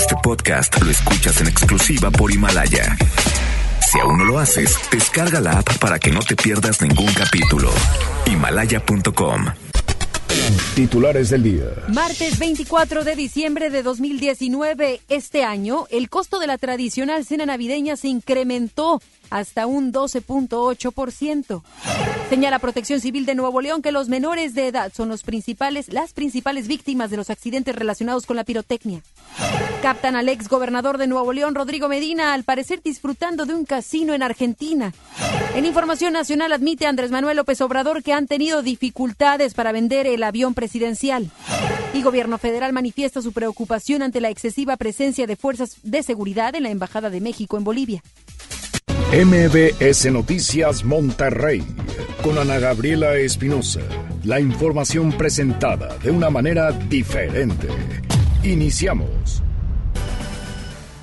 Este podcast lo escuchas en exclusiva por Himalaya. Si aún no lo haces, descarga la app para que no te pierdas ningún capítulo. Himalaya.com. Titulares del día. Martes 24 de diciembre de 2019. Este año, el costo de la tradicional cena navideña se incrementó hasta un 12.8%. Señala Protección Civil de Nuevo León que los menores de edad son los principales, las principales víctimas de los accidentes relacionados con la pirotecnia. Captan al ex gobernador de Nuevo León, Rodrigo Medina, al parecer disfrutando de un casino en Argentina. En Información Nacional admite Andrés Manuel López Obrador que han tenido dificultades para vender el avión presidencial. Y Gobierno Federal manifiesta su preocupación ante la excesiva presencia de fuerzas de seguridad en la Embajada de México en Bolivia. MBS Noticias Monterrey con Ana Gabriela Espinosa. La información presentada de una manera diferente. Iniciamos.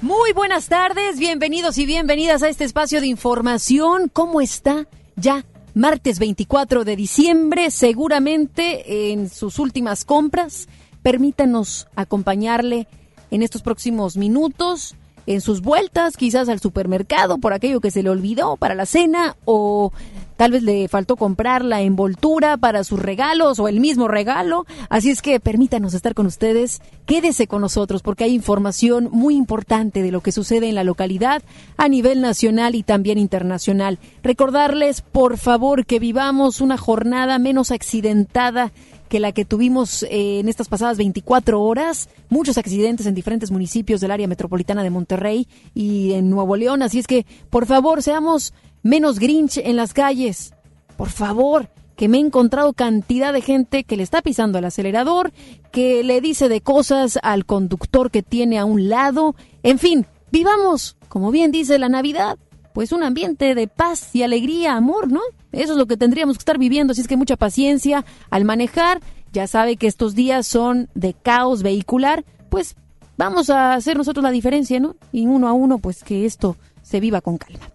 Muy buenas tardes, bienvenidos y bienvenidas a este espacio de información. ¿Cómo está? Ya martes 24 de diciembre, seguramente en sus últimas compras. Permítanos acompañarle en estos próximos minutos en sus vueltas, quizás al supermercado por aquello que se le olvidó para la cena o tal vez le faltó comprar la envoltura para sus regalos o el mismo regalo. Así es que permítanos estar con ustedes, quédese con nosotros porque hay información muy importante de lo que sucede en la localidad a nivel nacional y también internacional. Recordarles, por favor, que vivamos una jornada menos accidentada que la que tuvimos eh, en estas pasadas 24 horas. Muchos accidentes en diferentes municipios del área metropolitana de Monterrey y en Nuevo León. Así es que, por favor, seamos menos grinch en las calles. Por favor, que me he encontrado cantidad de gente que le está pisando el acelerador, que le dice de cosas al conductor que tiene a un lado. En fin, vivamos, como bien dice la Navidad, pues un ambiente de paz y alegría, amor, ¿no? Eso es lo que tendríamos que estar viviendo, así es que mucha paciencia al manejar. Ya sabe que estos días son de caos vehicular, pues vamos a hacer nosotros la diferencia, ¿no? Y uno a uno, pues que esto se viva con calma.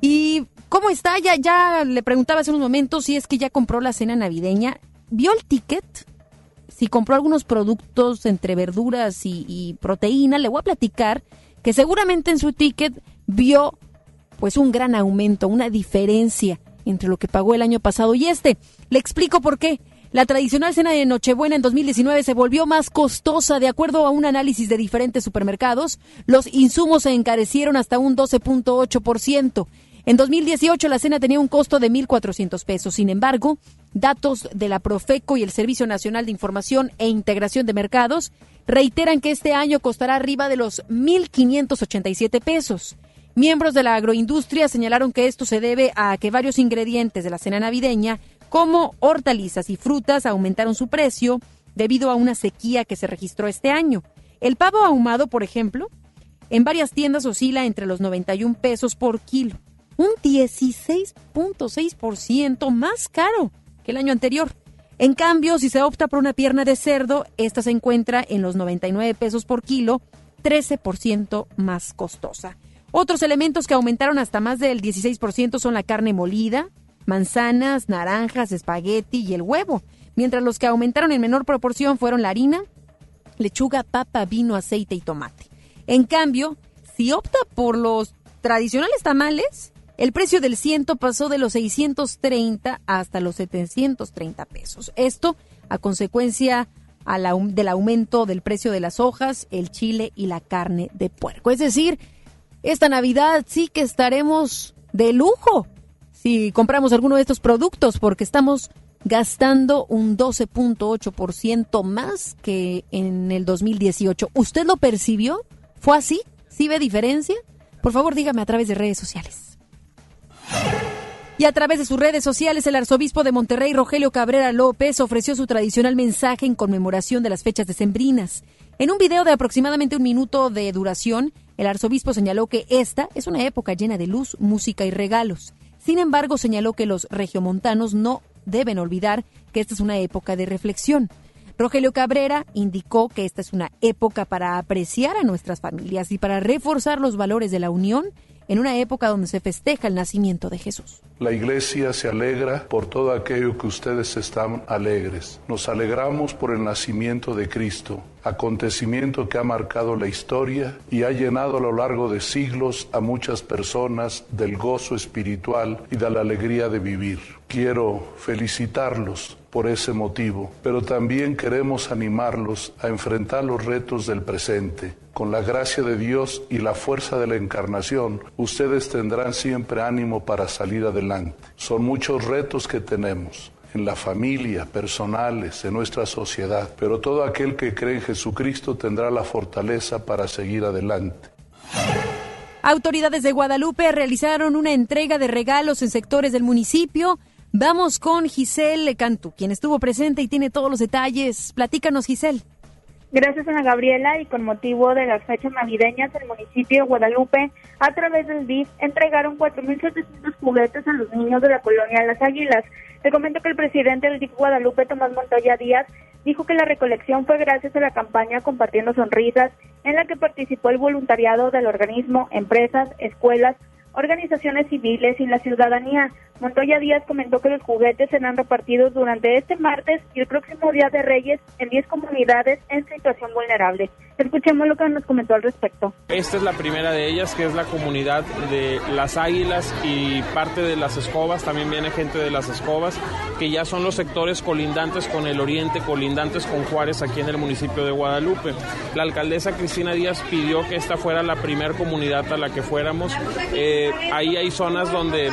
¿Y cómo está? Ya, ya le preguntaba hace unos momentos si es que ya compró la cena navideña. ¿Vio el ticket? Si compró algunos productos entre verduras y, y proteína, le voy a platicar que seguramente en su ticket vio pues un gran aumento, una diferencia entre lo que pagó el año pasado y este. Le explico por qué. La tradicional cena de Nochebuena en 2019 se volvió más costosa de acuerdo a un análisis de diferentes supermercados. Los insumos se encarecieron hasta un 12.8%. En 2018 la cena tenía un costo de 1.400 pesos. Sin embargo, datos de la Profeco y el Servicio Nacional de Información e Integración de Mercados reiteran que este año costará arriba de los 1.587 pesos. Miembros de la agroindustria señalaron que esto se debe a que varios ingredientes de la cena navideña, como hortalizas y frutas, aumentaron su precio debido a una sequía que se registró este año. El pavo ahumado, por ejemplo, en varias tiendas oscila entre los 91 pesos por kilo, un 16.6% más caro que el año anterior. En cambio, si se opta por una pierna de cerdo, esta se encuentra en los 99 pesos por kilo, 13% más costosa. Otros elementos que aumentaron hasta más del 16% son la carne molida, manzanas, naranjas, espagueti y el huevo, mientras los que aumentaron en menor proporción fueron la harina, lechuga, papa, vino, aceite y tomate. En cambio, si opta por los tradicionales tamales, el precio del ciento pasó de los 630 hasta los 730 pesos. Esto a consecuencia del aumento del precio de las hojas, el chile y la carne de puerco. Es decir, esta Navidad sí que estaremos de lujo si compramos alguno de estos productos porque estamos gastando un 12.8% más que en el 2018. ¿Usted lo percibió? ¿Fue así? ¿Sí ve diferencia? Por favor, dígame a través de redes sociales. Y a través de sus redes sociales, el arzobispo de Monterrey, Rogelio Cabrera López, ofreció su tradicional mensaje en conmemoración de las fechas decembrinas. En un video de aproximadamente un minuto de duración, el arzobispo señaló que esta es una época llena de luz, música y regalos. Sin embargo, señaló que los regiomontanos no deben olvidar que esta es una época de reflexión. Rogelio Cabrera indicó que esta es una época para apreciar a nuestras familias y para reforzar los valores de la unión en una época donde se festeja el nacimiento de Jesús. La iglesia se alegra por todo aquello que ustedes están alegres. Nos alegramos por el nacimiento de Cristo, acontecimiento que ha marcado la historia y ha llenado a lo largo de siglos a muchas personas del gozo espiritual y de la alegría de vivir. Quiero felicitarlos por ese motivo, pero también queremos animarlos a enfrentar los retos del presente. Con la gracia de Dios y la fuerza de la encarnación, ustedes tendrán siempre ánimo para salir adelante. Son muchos retos que tenemos en la familia, personales, en nuestra sociedad, pero todo aquel que cree en Jesucristo tendrá la fortaleza para seguir adelante. Autoridades de Guadalupe realizaron una entrega de regalos en sectores del municipio Vamos con Giselle Cantú, quien estuvo presente y tiene todos los detalles. Platícanos, Giselle. Gracias, Ana Gabriela, y con motivo de las fechas navideñas, el municipio de Guadalupe, a través del DIF, entregaron 4.700 juguetes a los niños de la colonia Las Águilas. Te comento que el presidente del DIF Guadalupe, Tomás Montoya Díaz, dijo que la recolección fue gracias a la campaña Compartiendo Sonrisas, en la que participó el voluntariado del organismo, empresas, escuelas, organizaciones civiles y la ciudadanía. Montoya Díaz comentó que los juguetes serán repartidos durante este martes y el próximo Día de Reyes en 10 comunidades en situación vulnerable. Escuchemos lo que nos comentó al respecto. Esta es la primera de ellas, que es la comunidad de las Águilas y parte de las Escobas, también viene gente de las Escobas, que ya son los sectores colindantes con el oriente, colindantes con Juárez aquí en el municipio de Guadalupe. La alcaldesa Cristina Díaz pidió que esta fuera la primera comunidad a la que fuéramos. Eh, ahí hay zonas donde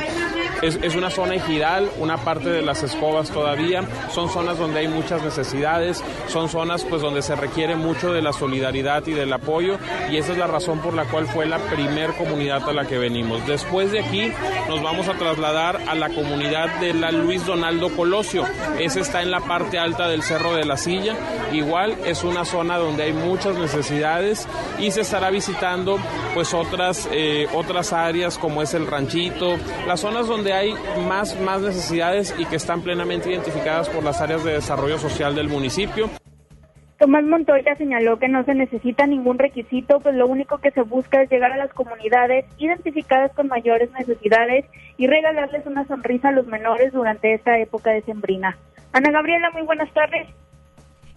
es, es, una zona ejidal, una parte de las escobas todavía, son zonas donde hay muchas necesidades, son zonas pues donde se requiere mucho de la solidaridad y del apoyo y esa es la razón por la cual fue la primer comunidad a la que venimos. Después de aquí nos vamos a trasladar a la comunidad de la Luis Donaldo Colosio, esa está en la parte alta del Cerro de la Silla, igual es una zona donde hay muchas necesidades y se estará visitando pues otras, eh, otras áreas como es el ranchito, las zonas donde hay más, más necesidades y que están plenamente identificadas por las áreas de desarrollo social del municipio. Tomás Montoya señaló que no se necesita ningún requisito, pues lo único que se busca es llegar a las comunidades identificadas con mayores necesidades y regalarles una sonrisa a los menores durante esta época decembrina. Ana Gabriela, muy buenas tardes.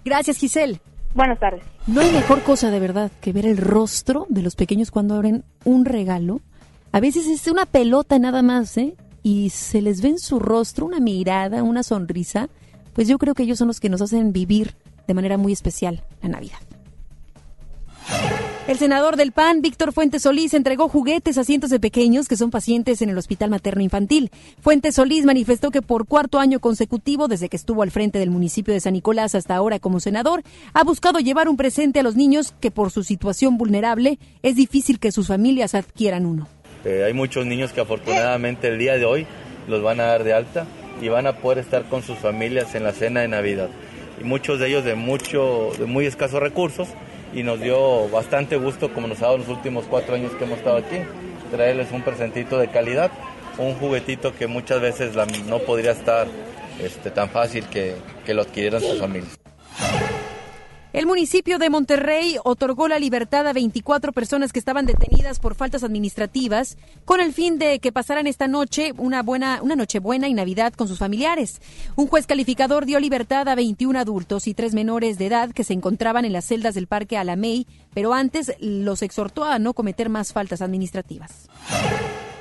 Gracias, Giselle. Buenas tardes. No hay mejor cosa de verdad que ver el rostro de los pequeños cuando abren un regalo. A veces es una pelota nada más, ¿eh? y se les ve en su rostro una mirada, una sonrisa, pues yo creo que ellos son los que nos hacen vivir de manera muy especial la Navidad. El senador del PAN, Víctor Fuentes Solís, entregó juguetes a cientos de pequeños que son pacientes en el Hospital Materno Infantil. Fuentes Solís manifestó que por cuarto año consecutivo, desde que estuvo al frente del municipio de San Nicolás hasta ahora como senador, ha buscado llevar un presente a los niños que por su situación vulnerable es difícil que sus familias adquieran uno. Eh, hay muchos niños que afortunadamente el día de hoy los van a dar de alta y van a poder estar con sus familias en la cena de Navidad. Muchos de ellos de, mucho, de muy escasos recursos y nos dio bastante gusto, como nos ha dado los últimos cuatro años que hemos estado aquí, traerles un presentito de calidad, un juguetito que muchas veces no podría estar este, tan fácil que, que lo adquirieran sus familias. El municipio de Monterrey otorgó la libertad a 24 personas que estaban detenidas por faltas administrativas con el fin de que pasaran esta noche una buena una noche buena y Navidad con sus familiares. Un juez calificador dio libertad a 21 adultos y tres menores de edad que se encontraban en las celdas del Parque Alamey, pero antes los exhortó a no cometer más faltas administrativas.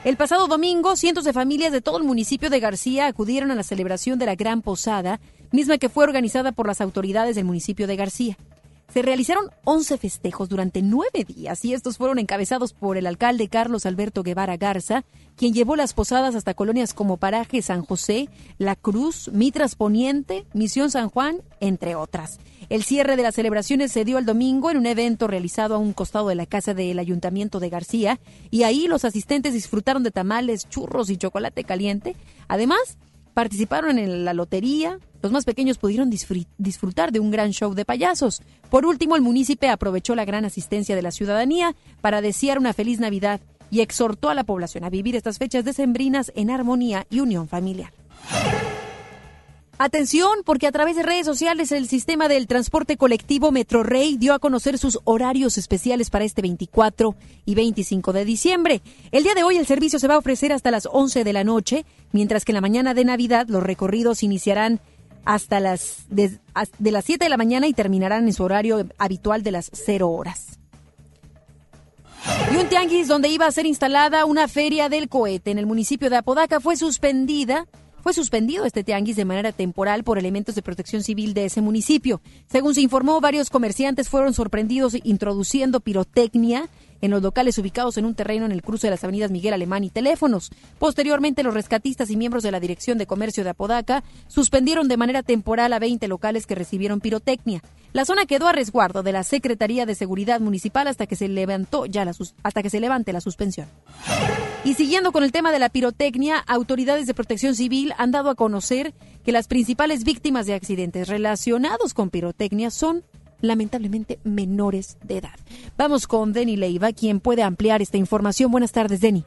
El pasado domingo, cientos de familias de todo el municipio de García acudieron a la celebración de la Gran Posada, misma que fue organizada por las autoridades del municipio de García. Se realizaron 11 festejos durante nueve días y estos fueron encabezados por el alcalde Carlos Alberto Guevara Garza, quien llevó las posadas hasta colonias como Paraje San José, La Cruz, Mitras Poniente, Misión San Juan, entre otras. El cierre de las celebraciones se dio el domingo en un evento realizado a un costado de la casa del Ayuntamiento de García y ahí los asistentes disfrutaron de tamales, churros y chocolate caliente. Además, participaron en la lotería, los más pequeños pudieron disfrutar de un gran show de payasos. Por último, el municipio aprovechó la gran asistencia de la ciudadanía para desear una feliz Navidad y exhortó a la población a vivir estas fechas decembrinas en armonía y unión familiar. Atención, porque a través de redes sociales el sistema del transporte colectivo Metrorrey dio a conocer sus horarios especiales para este 24 y 25 de diciembre. El día de hoy el servicio se va a ofrecer hasta las 11 de la noche, mientras que en la mañana de Navidad los recorridos iniciarán hasta las de, las 7 de la mañana y terminarán en su horario habitual de las 0 horas. Y un tianguis donde iba a ser instalada una feria del cohete en el municipio de Apodaca fue suspendida fue suspendido este tianguis de manera temporal por elementos de protección civil de ese municipio. Según se informó, varios comerciantes fueron sorprendidos introduciendo pirotecnia en los locales ubicados en un terreno en el cruce de las avenidas Miguel Alemán y Teléfonos. Posteriormente, los rescatistas y miembros de la Dirección de Comercio de Apodaca suspendieron de manera temporal a 20 locales que recibieron pirotecnia. La zona quedó a resguardo de la Secretaría de Seguridad Municipal hasta que se levantó ya la hasta que se levante la suspensión. Y siguiendo con el tema de la pirotecnia, autoridades de protección civil han dado a conocer que las principales víctimas de accidentes relacionados con pirotecnia son lamentablemente menores de edad. Vamos con Denny Leiva, quien puede ampliar esta información. Buenas tardes, Denny.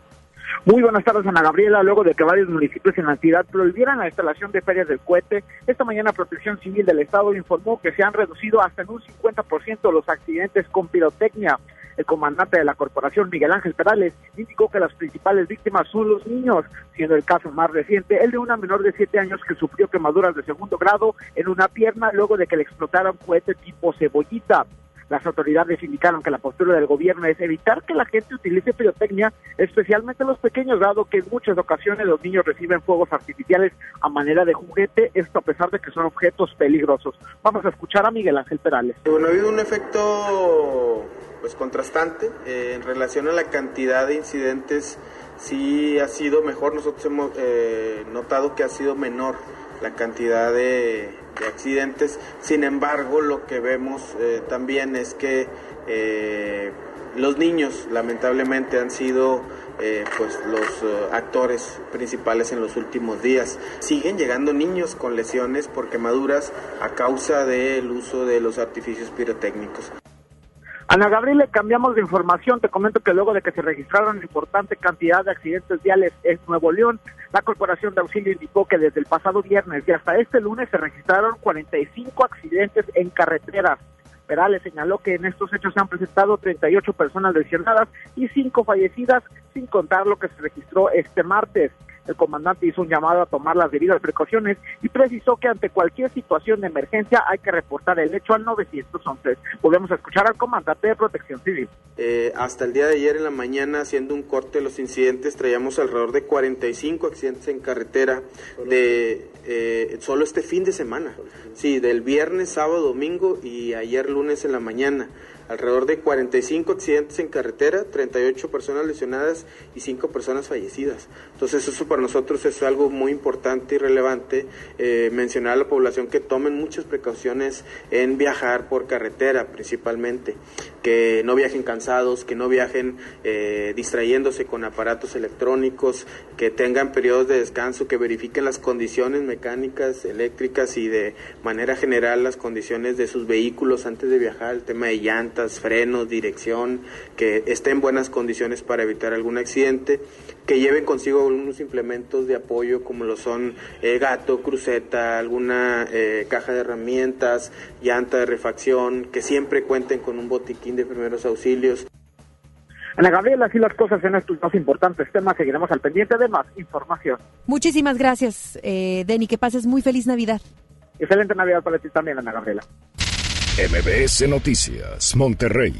Muy buenas tardes, Ana Gabriela. Luego de que varios municipios en la entidad prohibieran la instalación de ferias del cohete, esta mañana Protección Civil del Estado informó que se han reducido hasta en un 50% los accidentes con pirotecnia. El comandante de la corporación, Miguel Ángel Perales, indicó que las principales víctimas son los niños, siendo el caso más reciente el de una menor de 7 años que sufrió quemaduras de segundo grado en una pierna luego de que le explotara un cohete tipo cebollita. Las autoridades indicaron que la postura del gobierno es evitar que la gente utilice pirotecnia, especialmente los pequeños, dado que en muchas ocasiones los niños reciben fuegos artificiales a manera de juguete, esto a pesar de que son objetos peligrosos. Vamos a escuchar a Miguel Ángel Perales. Bueno, ha habido un efecto pues contrastante eh, en relación a la cantidad de incidentes sí ha sido mejor nosotros hemos eh, notado que ha sido menor la cantidad de, accidentes sin embargo lo que vemos eh, también es que los niños lamentablemente han sido pues los actores principales en los últimos días. Siguen llegando niños con lesiones por quemaduras a causa del uso de los artificios pirotécnicos. Ana Gabriela, cambiamos de información. Te comento que luego de que se registraron importante cantidad de accidentes viales en Nuevo León, la Corporación de Auxilio indicó que desde el pasado viernes y hasta este lunes se registraron 45 accidentes en carreteras. Perales señaló que en estos hechos se han presentado 38 personas lesionadas y 5 fallecidas, sin contar lo que se registró este martes. El comandante hizo un llamado a tomar las debidas precauciones y precisó que ante cualquier situación de emergencia hay que reportar el hecho al 911. Podemos escuchar al comandante de Protección Civil. Eh, hasta el día de ayer en la mañana, haciendo un corte de los incidentes, traíamos alrededor de 45 accidentes en carretera de eh, solo este fin de semana. Sí, del viernes, sábado, domingo y ayer lunes en la mañana alrededor de 45 accidentes en carretera, 38 personas lesionadas y 5 personas fallecidas. Entonces eso para nosotros es algo muy importante y relevante, eh, mencionar a la población que tomen muchas precauciones en viajar por carretera principalmente, que no viajen cansados, que no viajen eh, distrayéndose con aparatos electrónicos, que tengan periodos de descanso, que verifiquen las condiciones mecánicas, eléctricas y de manera general las condiciones de sus vehículos antes de viajar, el tema de llantas, frenos, dirección, que esté en buenas condiciones para evitar algún accidente, que lleven consigo algunos implementos de apoyo como lo son eh, gato, cruceta, alguna eh, caja de herramientas, llanta de refacción, que siempre cuenten con un botiquín de primeros auxilios. Ana Gabriela, así las cosas en estos dos importantes temas. Seguiremos al pendiente de más información. Muchísimas gracias, eh, Denny. Que pases muy feliz Navidad. Excelente Navidad para ti también, Ana Gabriela. MBS Noticias, Monterrey.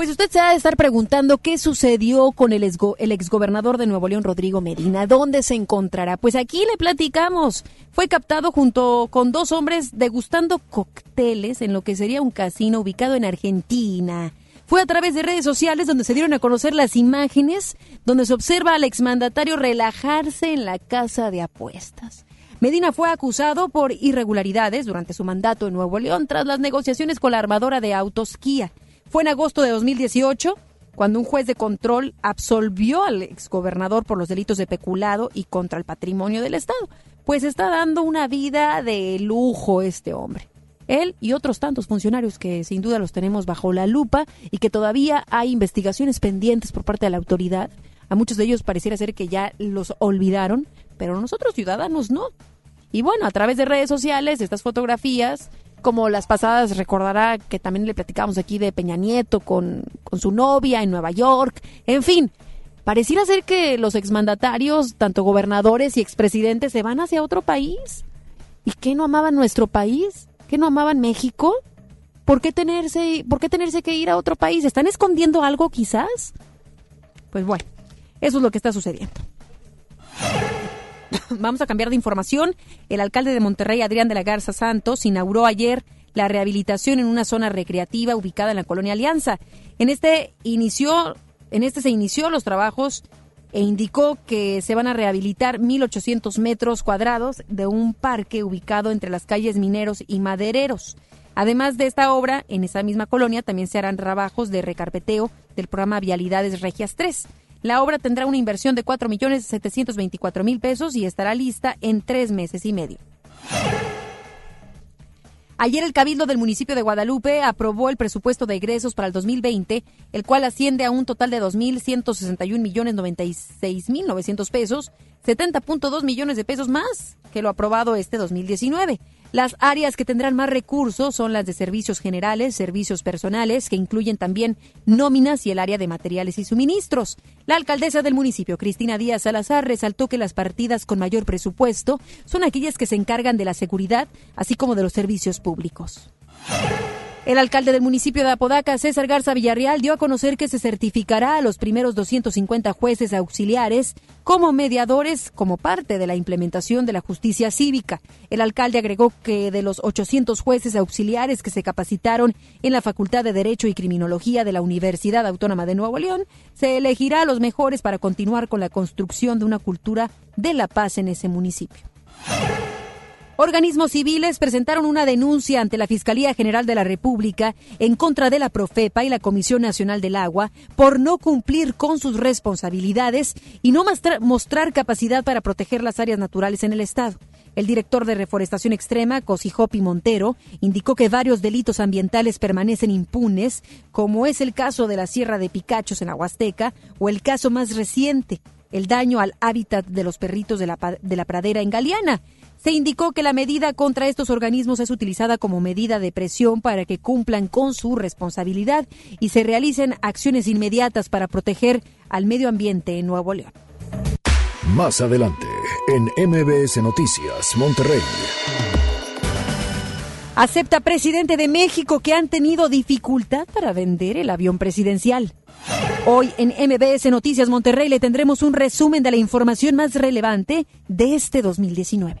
Pues usted se ha de estar preguntando qué sucedió con el, exgobernador de Nuevo León, Rodrigo Medina. ¿Dónde se encontrará? Pues aquí le platicamos. Fue captado junto con dos hombres degustando cócteles en lo que sería un casino ubicado en Argentina. Fue a través de redes sociales donde se dieron a conocer las imágenes donde se observa al exmandatario relajarse en la casa de apuestas. Medina fue acusado por irregularidades durante su mandato en Nuevo León tras las negociaciones con la armadora de autos Kia. Fue en agosto de 2018 cuando un juez de control absolvió al exgobernador por los delitos de peculado y contra el patrimonio del Estado. Pues está dando una vida de lujo este hombre. Él y otros tantos funcionarios que sin duda los tenemos bajo la lupa y que todavía hay investigaciones pendientes por parte de la autoridad. A muchos de ellos pareciera ser que ya los olvidaron, pero nosotros ciudadanos no. Y bueno, a través de redes sociales, estas fotografías, como las pasadas, recordará que también le platicamos aquí de Peña Nieto con, con su novia en Nueva York, en fin. Pareciera ser que los exmandatarios, tanto gobernadores y expresidentes, se van hacia otro país. ¿Y qué no amaban nuestro país? ¿Qué no amaban México? ¿Por qué tenerse, por qué tenerse que ir a otro país? ¿Están escondiendo algo quizás? Pues bueno, eso es lo que está sucediendo. Vamos a cambiar de información. El alcalde de Monterrey, Adrián de la Garza Santos, inauguró ayer la rehabilitación en una zona recreativa ubicada en la colonia Alianza. En este inició, en este se inició los trabajos e indicó que se van a rehabilitar 1.800 metros cuadrados de un parque ubicado entre las calles Mineros y Madereros. Además de esta obra, en esa misma colonia también se harán trabajos de recarpeteo del programa Vialidades Regias 3. La obra tendrá una inversión de 4.724.000 pesos y estará lista en tres meses y medio. Ayer el Cabildo del municipio de Guadalupe aprobó el presupuesto de egresos para el 2020, el cual asciende a un total de 2.161.096.900 pesos, 70.2 millones de pesos más que lo aprobado este 2019. Las áreas que tendrán más recursos son las de servicios generales, servicios personales, que incluyen también nóminas y el área de materiales y suministros. La alcaldesa del municipio, Cristina Díaz Salazar, resaltó que las partidas con mayor presupuesto son aquellas que se encargan de la seguridad, así como de los servicios públicos. El alcalde del municipio de Apodaca, César Garza Villarreal, dio a conocer que se certificará a los primeros 250 jueces auxiliares como mediadores como parte de la implementación de la justicia cívica. El alcalde agregó que de los 800 jueces auxiliares que se capacitaron en la Facultad de Derecho y Criminología de la Universidad Autónoma de Nuevo León, se elegirá a los mejores para continuar con la construcción de una cultura de la paz en ese municipio. Organismos civiles presentaron una denuncia ante la Fiscalía General de la República en contra de la Profepa y la Comisión Nacional del Agua por no cumplir con sus responsabilidades y no mostrar capacidad para proteger las áreas naturales en el Estado. El director de Reforestación Extrema, Cosijopi Montero, indicó que varios delitos ambientales permanecen impunes, como es el caso de la Sierra de Picachos en Aguasteca o el caso más reciente, el daño al hábitat de los perritos de la, de la pradera en Galeana. Se indicó que la medida contra estos organismos es utilizada como medida de presión para que cumplan con su responsabilidad y se realicen acciones inmediatas para proteger al medio ambiente en Nuevo León. Más adelante, en MBS Noticias, Monterrey. Acepta presidente de México que han tenido dificultad para vender el avión presidencial. Hoy en MBS Noticias Monterrey le tendremos un resumen de la información más relevante de este 2019.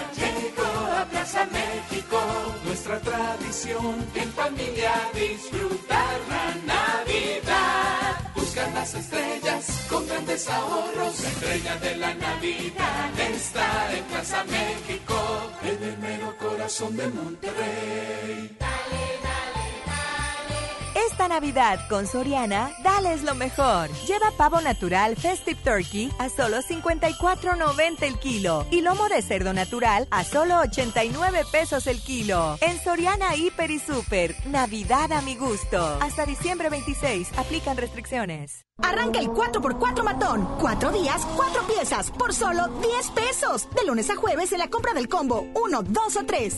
Nuestra tradición en familia disfrutar la Navidad. Buscar las estrellas con grandes ahorros. La estrella de la Navidad está en Plaza México. En el mero corazón de Monterrey. Navidad con Soriana, dales lo mejor. Lleva pavo natural Festive Turkey a solo 54.90 el kilo y lomo de cerdo natural a solo 89 pesos el kilo. En Soriana Hiper y Super, Navidad a mi gusto. Hasta diciembre 26, aplican restricciones. Arranca el 4x4 matón. Cuatro días, cuatro piezas, por solo 10 pesos. De lunes a jueves en la compra del combo 1, 2 o 3.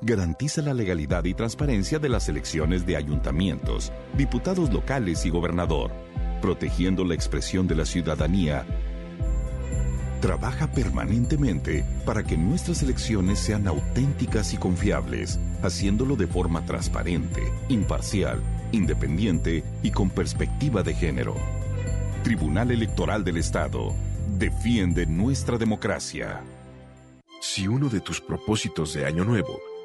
garantiza la legalidad y transparencia de las elecciones de ayuntamientos, diputados locales y gobernador, protegiendo la expresión de la ciudadanía. Trabaja permanentemente para que nuestras elecciones sean auténticas y confiables, haciéndolo de forma transparente, imparcial, independiente y con perspectiva de género. Tribunal Electoral del Estado defiende nuestra democracia. Si uno de tus propósitos de Año Nuevo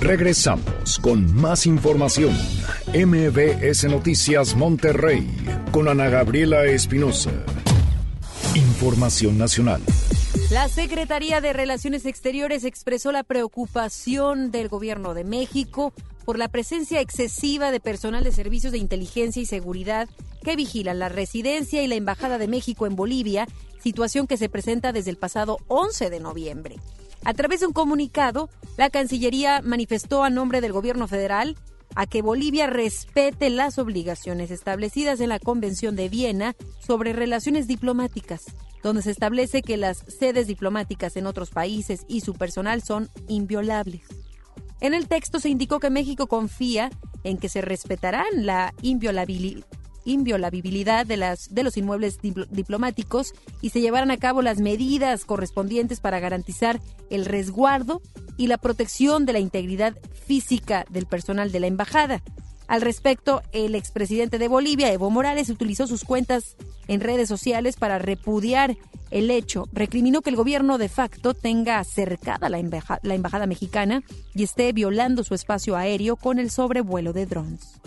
Regresamos con más información. MBS Noticias Monterrey con Ana Gabriela Espinosa. Información nacional. La Secretaría de Relaciones Exteriores expresó la preocupación del gobierno de México por la presencia excesiva de personal de servicios de inteligencia y seguridad que vigilan la residencia y la Embajada de México en Bolivia, situación que se presenta desde el pasado 11 de noviembre. A través de un comunicado, la Cancillería manifestó a nombre del gobierno federal a que Bolivia respete las obligaciones establecidas en la Convención de Viena sobre relaciones diplomáticas, donde se establece que las sedes diplomáticas en otros países y su personal son inviolables. En el texto se indicó que México confía en que se respetarán la inviolabili- inviolabilidad de, las, de los inmuebles dipl- diplomáticos y se llevarán a cabo las medidas correspondientes para garantizar el resguardo y la protección de la integridad física del personal de la embajada. Al respecto, el expresidente de Bolivia, Evo Morales, utilizó sus cuentas en redes sociales para repudiar el hecho. Recriminó que el gobierno de facto tenga cercada la, la embajada mexicana y esté violando su espacio aéreo con el sobrevuelo de drones.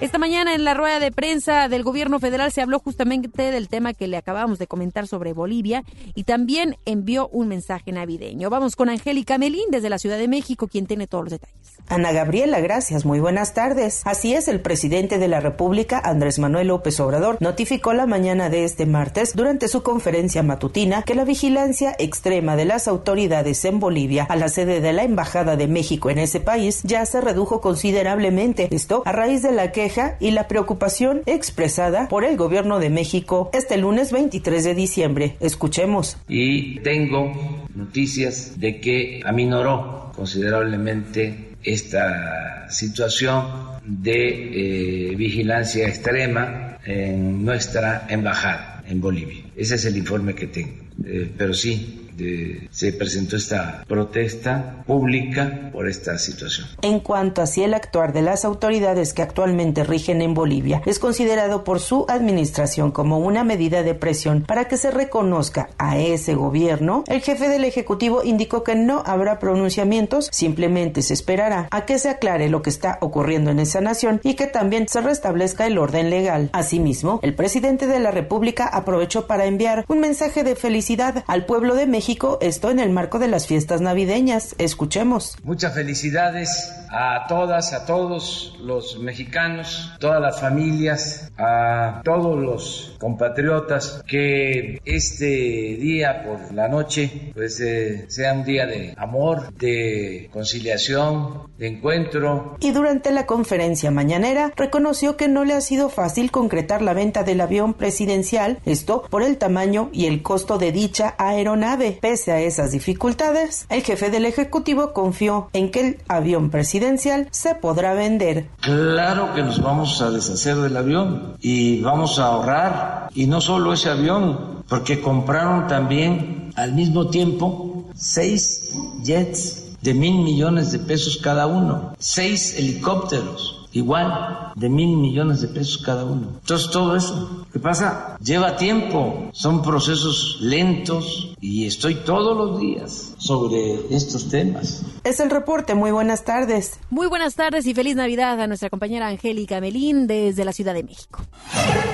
Esta mañana en la rueda de prensa del gobierno federal se habló justamente del tema que le acabamos de comentar sobre Bolivia y también envió un mensaje navideño. Vamos con Angélica Melín desde la Ciudad de México, quien tiene todos los detalles. Ana Gabriela, gracias. Muy buenas tardes. Así es, el presidente de la República, Andrés Manuel López Obrador, notificó la mañana de este martes, durante su conferencia matutina, que la vigilancia extrema de las autoridades en Bolivia a la sede de la Embajada de México en ese país ya se redujo considerablemente. Esto a raíz de la y la preocupación expresada por el gobierno de México este lunes 23 de diciembre. Escuchemos. y tengo noticias de que aminoró considerablemente esta situación de eh, vigilancia extrema en nuestra embajada en Bolivia. Ese es el informe que tengo. Eh, pero sí, de- se presentó esta protesta pública por esta situación. En cuanto a si el actuar de las autoridades que actualmente rigen en Bolivia es considerado por su administración como una medida de presión para que se reconozca a ese gobierno, el jefe del Ejecutivo indicó que no habrá pronunciamientos, simplemente se esperará a que se aclare lo que está ocurriendo en esa nación y que también se restablezca el orden legal. Asimismo, el presidente de la República aprovechó para enviar un mensaje de felicidad al pueblo de México, esto en el marco de las fiestas navideñas. Escuchemos. Muchas felicidades a todas, a todos los mexicanos, todas las familias, a todos los compatriotas, que este día por la noche pues eh, sea un día de amor, de conciliación, de encuentro. y durante la conferencia mañanera reconoció que no le ha sido fácil concretar la venta del avión presidencial, esto por el tamaño y el costo de dicha aeronave. Pese a esas dificultades, el jefe del Ejecutivo confió en que el avión presidencial se podrá vender. Claro que nos vamos a deshacer del avión y vamos a ahorrar. Y no solo ese avión, porque compraron también al mismo tiempo seis jets de mil millones de pesos cada uno, seis helicópteros igual de mil millones de pesos cada uno. Entonces todo eso, ¿qué pasa? Lleva tiempo, son procesos lentos y estoy todos los días sobre estos temas. Es el reporte. Muy buenas tardes. Muy buenas tardes y feliz Navidad a nuestra compañera Angélica Melín desde la Ciudad de México.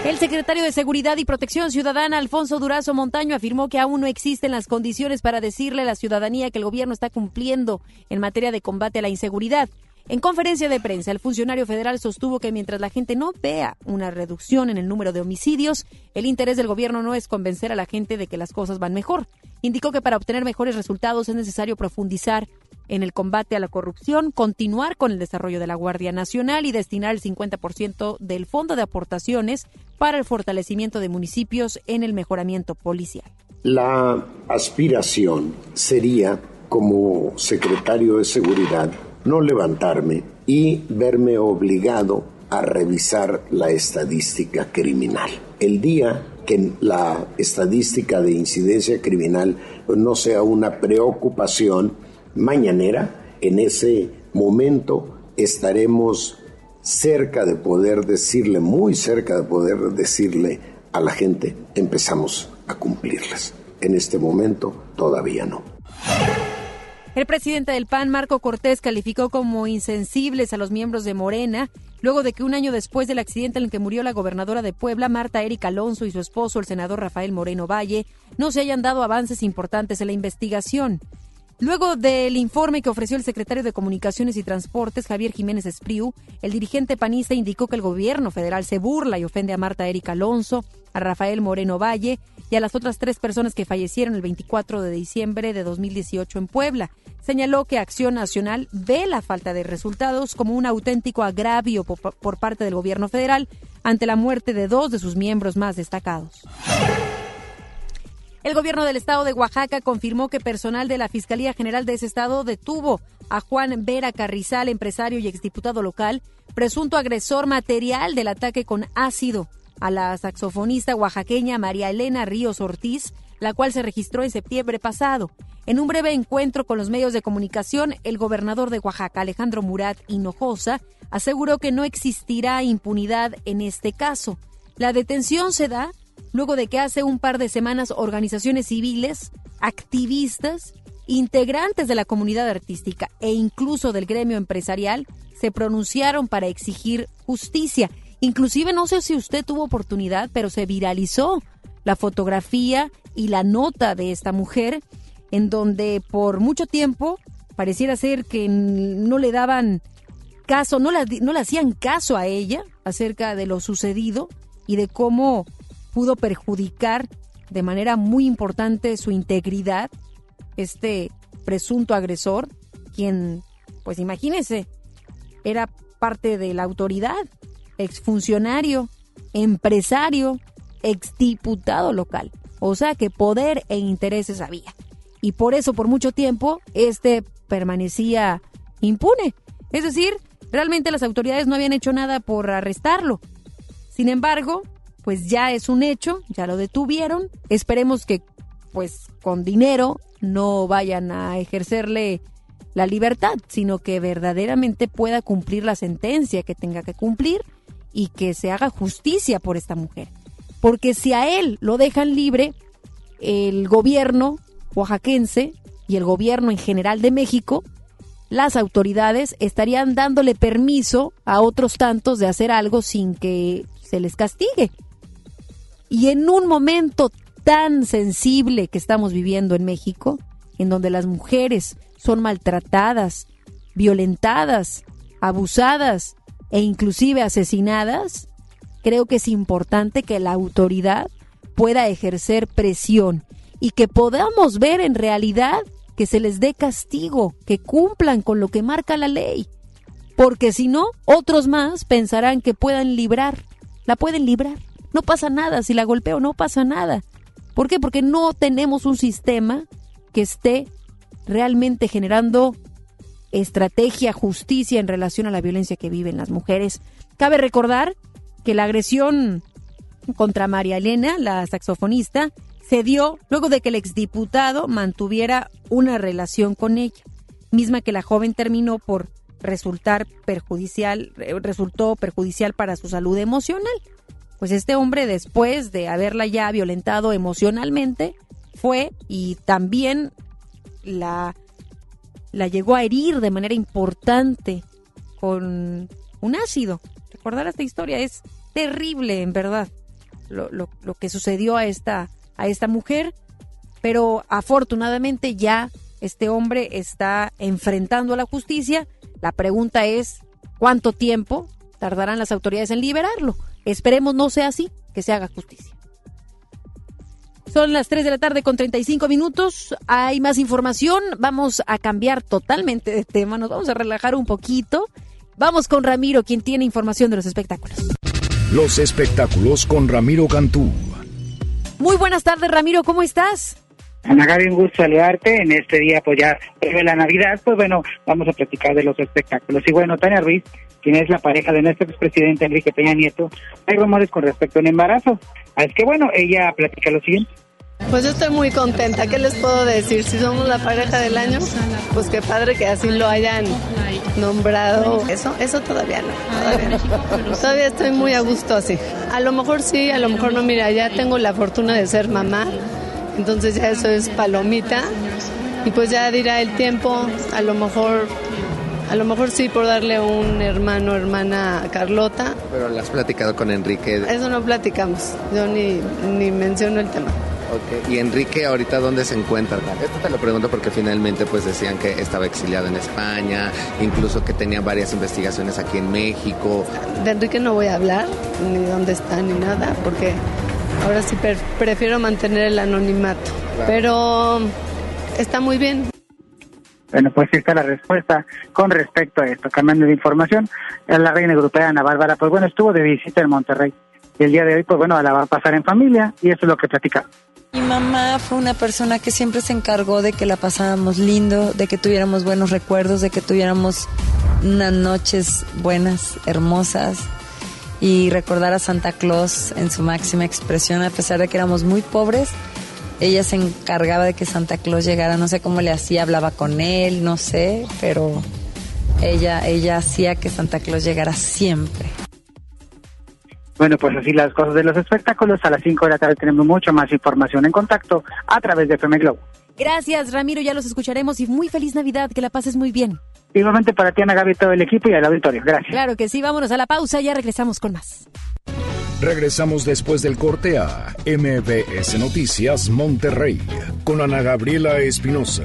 El secretario de Seguridad y Protección Ciudadana, Alfonso Durazo Montaño, afirmó que aún no existen las condiciones para decirle a la ciudadanía que el gobierno está cumpliendo en materia de combate a la inseguridad. En conferencia de prensa, el funcionario federal sostuvo que mientras la gente no vea una reducción en el número de homicidios, el interés del gobierno no es convencer a la gente de que las cosas van mejor. Indicó que para obtener mejores resultados es necesario profundizar en el combate a la corrupción, continuar con el desarrollo de la Guardia Nacional y destinar el 50% del fondo de aportaciones para el fortalecimiento de municipios en el mejoramiento policial. La aspiración sería, como secretario de Seguridad, no levantarme y verme obligado a revisar la estadística criminal. El día que la estadística de incidencia criminal no sea una preocupación mañanera, en ese momento estaremos cerca de poder decirle, muy cerca de poder decirle a la gente, empezamos a cumplirlas. En este momento todavía no. El presidente del PAN, Marco Cortés, calificó como insensibles a los miembros de Morena, luego de que un año después del accidente en el que murió la gobernadora de Puebla, Marta Erika Alonso, y su esposo, el senador Rafael Moreno Valle, no se hayan dado avances importantes en la investigación. Luego del informe que ofreció el secretario de Comunicaciones y Transportes, Javier Jiménez Espriu, el dirigente panista indicó que el gobierno federal se burla y ofende a Marta Erika Alonso, a Rafael Moreno Valle y a las otras tres personas que fallecieron el 24 de diciembre de 2018 en Puebla. Señaló que Acción Nacional ve la falta de resultados como un auténtico agravio por, parte del gobierno federal ante la muerte de dos de sus miembros más destacados. El gobierno del estado de Oaxaca confirmó que personal de la Fiscalía General de ese estado detuvo a Juan Vera Carrizal, empresario y exdiputado local, presunto agresor material del ataque con ácido a la saxofonista oaxaqueña María Elena Ríos Ortiz, la cual se registró en septiembre pasado. En un breve encuentro con los medios de comunicación, el gobernador de Oaxaca, Alejandro Murat Hinojosa, aseguró que no existirá impunidad en este caso. La detención se da luego de que hace un par de semanas organizaciones civiles, activistas, integrantes de la comunidad artística e incluso del gremio empresarial se pronunciaron para exigir justicia. Inclusive no sé si usted tuvo oportunidad, pero se viralizó la fotografía y la nota de esta mujer en donde por mucho tiempo pareciera ser que no le daban caso, no, la, no le hacían caso a ella acerca de lo sucedido y de cómo pudo perjudicar de manera muy importante su integridad este presunto agresor, quien, pues imagínese, era parte de la autoridad, exfuncionario, empresario, exdiputado local. O sea que poder e intereses había. Y por eso, por mucho tiempo, este permanecía impune. Es decir, realmente las autoridades no habían hecho nada por arrestarlo. Sin embargo, pues ya es un hecho, ya lo detuvieron. Esperemos que pues con dinero no vayan a ejercerle la libertad, sino que verdaderamente pueda cumplir la sentencia que tenga que cumplir y que se haga justicia por esta mujer. Porque si a él lo dejan libre, el gobierno oaxaquense y el gobierno en general de México, las autoridades estarían dándole permiso a otros tantos de hacer algo sin que se les castigue. Y en un momento tan sensible que estamos viviendo en México, en donde las mujeres son maltratadas, violentadas, abusadas e inclusive asesinadas, creo que es importante que la autoridad pueda ejercer presión y que podamos ver en realidad que se les dé castigo, que cumplan con lo que marca la ley. Porque si no, otros más pensarán que puedan librar, la pueden librar. No pasa nada, si la golpeo no pasa nada. ¿Por qué? Porque no tenemos un sistema que esté realmente generando estrategia, justicia en relación a la violencia que viven las mujeres. Cabe recordar que la agresión contra María Elena, la saxofonista, se dio luego de que el exdiputado mantuviera una relación con ella, misma que la joven terminó por resultar perjudicial, eh, resultó perjudicial para su salud emocional. Pues este hombre, después de haberla ya violentado emocionalmente, fue y también la, la llegó a herir de manera importante con un ácido. Recordar esta historia es terrible, en verdad, lo, lo, lo que sucedió a esta, a esta mujer, pero afortunadamente ya este hombre está enfrentando a la justicia. La pregunta es, ¿cuánto tiempo tardarán las autoridades en liberarlo? Esperemos no sea así, que se haga justicia. Son las 3 de la tarde con 35 minutos. Hay más información. Vamos a cambiar totalmente de tema. Nos vamos a relajar un poquito. Vamos con Ramiro, quien tiene información de los espectáculos. Los espectáculos con Ramiro Cantú. Muy buenas tardes, Ramiro. ¿Cómo estás? Ana Gaby, un gusto saludarte en este día, pues ya de la Navidad, pues bueno, vamos a platicar de los espectáculos. Y bueno, Tania Ruiz, quien es la pareja de nuestro expresidente Enrique Peña Nieto, hay rumores con respecto a un embarazo. Así que bueno, ella platica lo siguiente. Pues yo estoy muy contenta. ¿Qué les puedo decir? Si somos la pareja del año, pues qué padre que así lo hayan nombrado. Eso, eso todavía no. Todavía, no. todavía estoy muy a gusto así. A lo mejor sí, a lo mejor no. Mira, ya tengo la fortuna de ser mamá, entonces ya eso es palomita. Y pues ya dirá el tiempo, a lo mejor a lo mejor sí por darle un hermano hermana a Carlota. Pero lo has platicado con Enrique. Eso no platicamos. Yo ni, ni menciono el tema. Okay. ¿Y Enrique ahorita dónde se encuentra? Esto te lo pregunto porque finalmente pues decían que estaba exiliado en España, incluso que tenía varias investigaciones aquí en México. De Enrique no voy a hablar, ni dónde está, ni nada, porque ahora sí prefiero mantener el anonimato. Claro. Pero está muy bien. Bueno, pues esta es la respuesta con respecto a esto. Cambiando de información, la reina europea Ana Bárbara, pues bueno, estuvo de visita en Monterrey. Y el día de hoy, pues bueno, la va a pasar en familia y eso es lo que platica. Mi mamá fue una persona que siempre se encargó de que la pasáramos lindo, de que tuviéramos buenos recuerdos, de que tuviéramos unas noches buenas, hermosas y recordar a Santa Claus en su máxima expresión, a pesar de que éramos muy pobres. Ella se encargaba de que Santa Claus llegara, no sé cómo le hacía, hablaba con él, no sé, pero ella, ella hacía que Santa Claus llegara siempre. Bueno, pues así las cosas de los espectáculos. A las 5 de la tarde tenemos mucho más información en contacto a través de FM Globo. Gracias, Ramiro. Ya los escucharemos y muy feliz Navidad. Que la pases muy bien. Igualmente para ti, Ana Gaby, todo el equipo y al auditorio. Gracias. Claro que sí. Vámonos a la pausa. Ya regresamos con más. Regresamos después del corte a MBS Noticias Monterrey con Ana Gabriela Espinosa.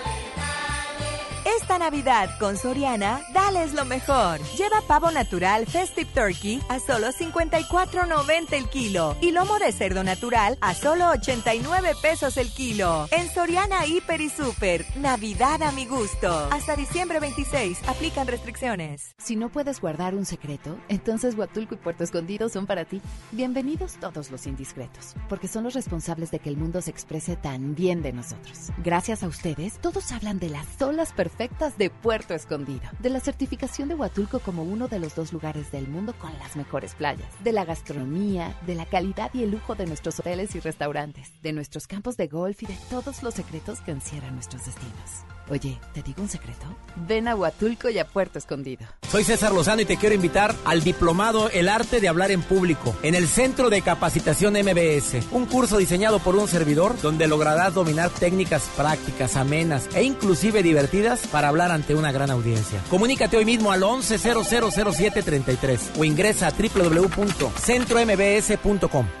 Esta Navidad con Soriana, dales lo mejor. Lleva pavo natural Festive Turkey a solo 54.90 el kilo y lomo de cerdo natural a solo 89 pesos el kilo. En Soriana Hiper y Super, Navidad a mi gusto. Hasta diciembre 26, aplican restricciones. Si no puedes guardar un secreto, entonces Huatulco y Puerto Escondido son para ti. Bienvenidos todos los indiscretos, porque son los responsables de que el mundo se exprese tan bien de nosotros. Gracias a ustedes, todos hablan de las olas perfectas de Puerto Escondido, de la certificación de Huatulco como uno de los dos lugares del mundo con las mejores playas, de la gastronomía, de la calidad y el lujo de nuestros hoteles y restaurantes, de nuestros campos de golf y de todos los secretos que encierran nuestros destinos. Oye, ¿te digo un secreto? Ven a Huatulco y a Puerto Escondido. Soy César Lozano y te quiero invitar al diplomado El arte de hablar en público en el Centro de Capacitación MBS, un curso diseñado por un servidor donde lograrás dominar técnicas prácticas, amenas e inclusive divertidas para hablar ante una gran audiencia. Comunícate hoy mismo al 11000733 o ingresa a www.centrombs.com.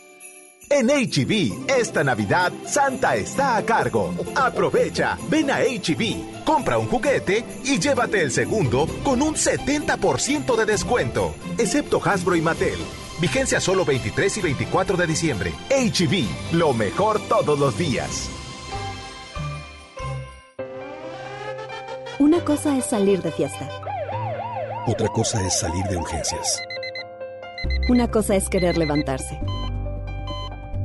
En HB, esta Navidad, Santa está a cargo. Aprovecha, ven a HB, compra un juguete y llévate el segundo con un 70% de descuento, excepto Hasbro y Mattel. Vigencia solo 23 y 24 de diciembre. HB, lo mejor todos los días. Una cosa es salir de fiesta. Otra cosa es salir de urgencias. Una cosa es querer levantarse.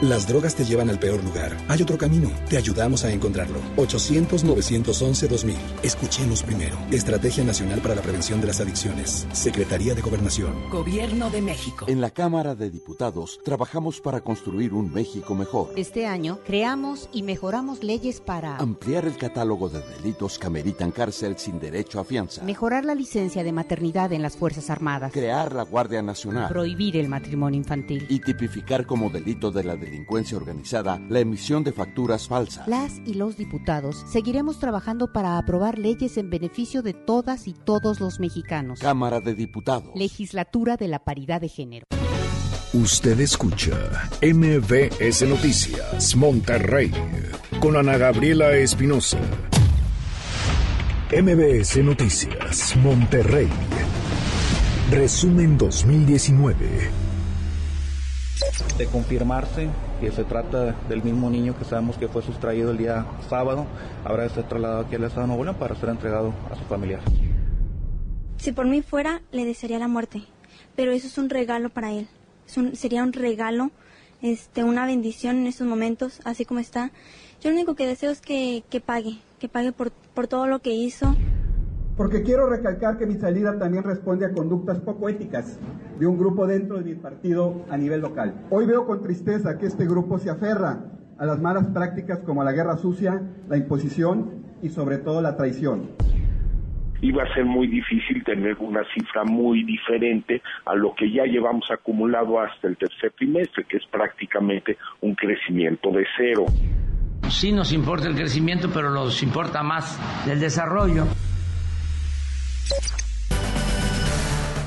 Las drogas te llevan al peor lugar. Hay otro camino. Te ayudamos a encontrarlo. 800-911-2000. Escuchemos primero. Estrategia Nacional para la Prevención de las Adicciones. Secretaría de Gobernación. Gobierno de México. En la Cámara de Diputados trabajamos para construir un México mejor. Este año creamos y mejoramos leyes para Ampliar el catálogo de delitos que ameritan cárcel sin derecho a fianza. mejorar la licencia de maternidad en las Fuerzas Armadas, Crear la Guardia Nacional. prohibir el matrimonio infantil. Y tipificar como delito de la delincuencia organizada la emisión de facturas falsas. Las y los diputados seguiremos trabajando para aprobar leyes en beneficio de todas y todos los mexicanos. Cámara de Diputados. Legislatura de la Paridad de Género. Usted escucha MBS Noticias Monterrey con Ana Gabriela Espinosa. MBS Noticias Monterrey. Resumen 2019. De confirmarse que se trata del mismo niño que sabemos que fue sustraído el día sábado, habrá de ser trasladado aquí al estado de Nuevo León para ser entregado a su familiar. Si por mí fuera, le desearía la muerte, pero eso es un regalo para él. Sería un regalo, este, una bendición en estos momentos, así como está. Yo lo único que deseo es que, que pague, que pague por, por todo lo que hizo. Porque quiero recalcar que mi salida también responde a conductas poco éticas de un grupo dentro de mi partido a nivel local. Hoy veo con tristeza que este grupo se aferra a las malas prácticas como la guerra sucia, la imposición y sobre todo la traición. iba a ser muy difícil tener una cifra muy diferente a lo que ya llevamos acumulado hasta el tercer trimestre, que es prácticamente un crecimiento de cero. Sí nos importa el crecimiento, pero nos importa más el desarrollo.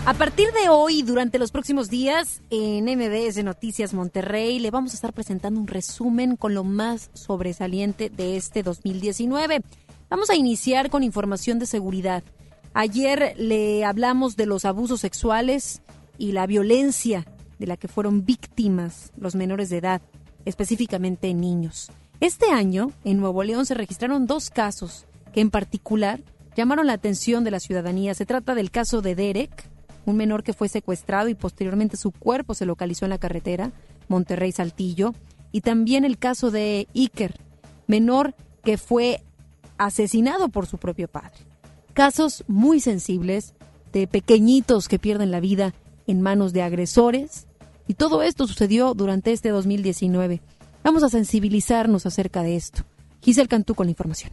A partir de hoy, durante los próximos días, en MBS Noticias Monterrey, le vamos a estar presentando un resumen con lo más sobresaliente de este 2019. Vamos a iniciar con información de seguridad. Ayer le hablamos de los abusos sexuales y la violencia de la que fueron víctimas los menores de edad, específicamente niños. Este año, en Nuevo León, se registraron dos casos que en particular llamaron la atención de la ciudadanía. Se trata del caso de Derek, un menor que fue secuestrado y posteriormente su cuerpo se localizó en la carretera Monterrey-Saltillo, y también el caso de Iker, menor que fue asesinado por su propio padre. Casos muy sensibles de pequeñitos que pierden la vida en manos de agresores y todo esto sucedió durante este 2019. Vamos a sensibilizarnos acerca de esto. Giselle Cantú con la información.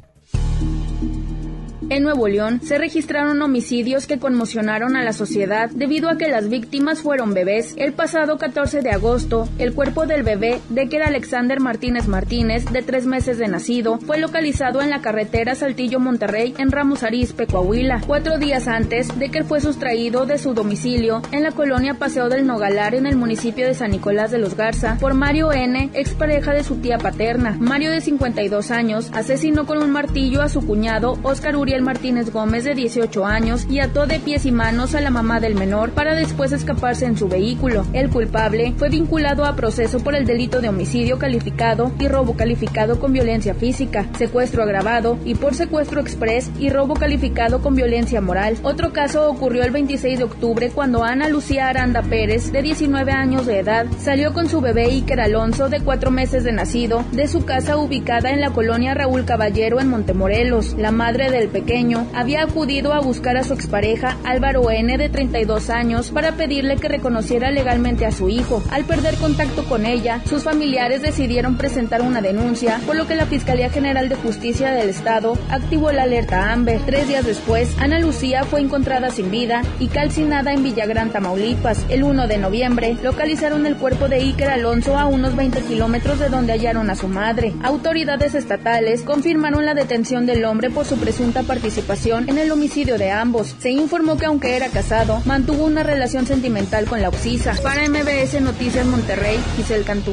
En Nuevo León se registraron homicidios que conmocionaron a la sociedad debido a que las víctimas fueron bebés. El pasado 14 de agosto, el cuerpo del bebé, de que era Alexander Martínez Martínez, de tres meses de nacido, fue localizado en la carretera Saltillo-Monterrey en Ramos Arizpe, Coahuila, cuatro días antes de que él fue sustraído de su domicilio en la colonia Paseo del Nogalar en el municipio de San Nicolás de los Garza por Mario N., expareja de su tía paterna. Mario, de 52 años, asesinó con un martillo a su cuñado Oscar Uriel Martínez Gómez, de 18 años, y ató de pies y manos a la mamá del menor para después escaparse en su vehículo. El culpable fue vinculado a proceso por el delito de homicidio calificado y robo calificado con violencia física, secuestro agravado y por secuestro express y robo calificado con violencia moral. Otro caso ocurrió el 26 de octubre cuando Ana Lucía Aranda Pérez, de 19 años de edad, salió con su bebé Iker Alonso, de 4 meses de nacido, de su casa ubicada en la colonia Raúl Caballero en Montemorelos. La madre del pequeño había acudido a buscar a su expareja Álvaro N de 32 años para pedirle que reconociera legalmente a su hijo. Al perder contacto con ella, sus familiares decidieron presentar una denuncia, por lo que la Fiscalía General de Justicia del Estado activó la alerta Amber. Tres días después, Ana Lucía fue encontrada sin vida y calcinada en Villagrán, Tamaulipas. El 1 de noviembre, localizaron el cuerpo de Iker Alonso a unos 20 kilómetros de donde hallaron a su madre. Autoridades estatales confirmaron la detención del hombre por su presunta participación participación en el homicidio de ambos. Se informó que aunque era casado, mantuvo una relación sentimental con la Oxisa. Para MBS Noticias Monterrey, Giselle Cantú.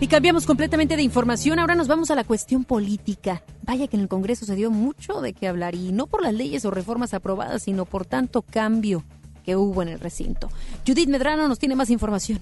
Y cambiamos completamente de información. Ahora nos vamos a la cuestión política. Vaya que en el Congreso se dio mucho de qué hablar y no por las leyes o reformas aprobadas, sino por tanto cambio que hubo en el recinto. Judith Medrano nos tiene más información.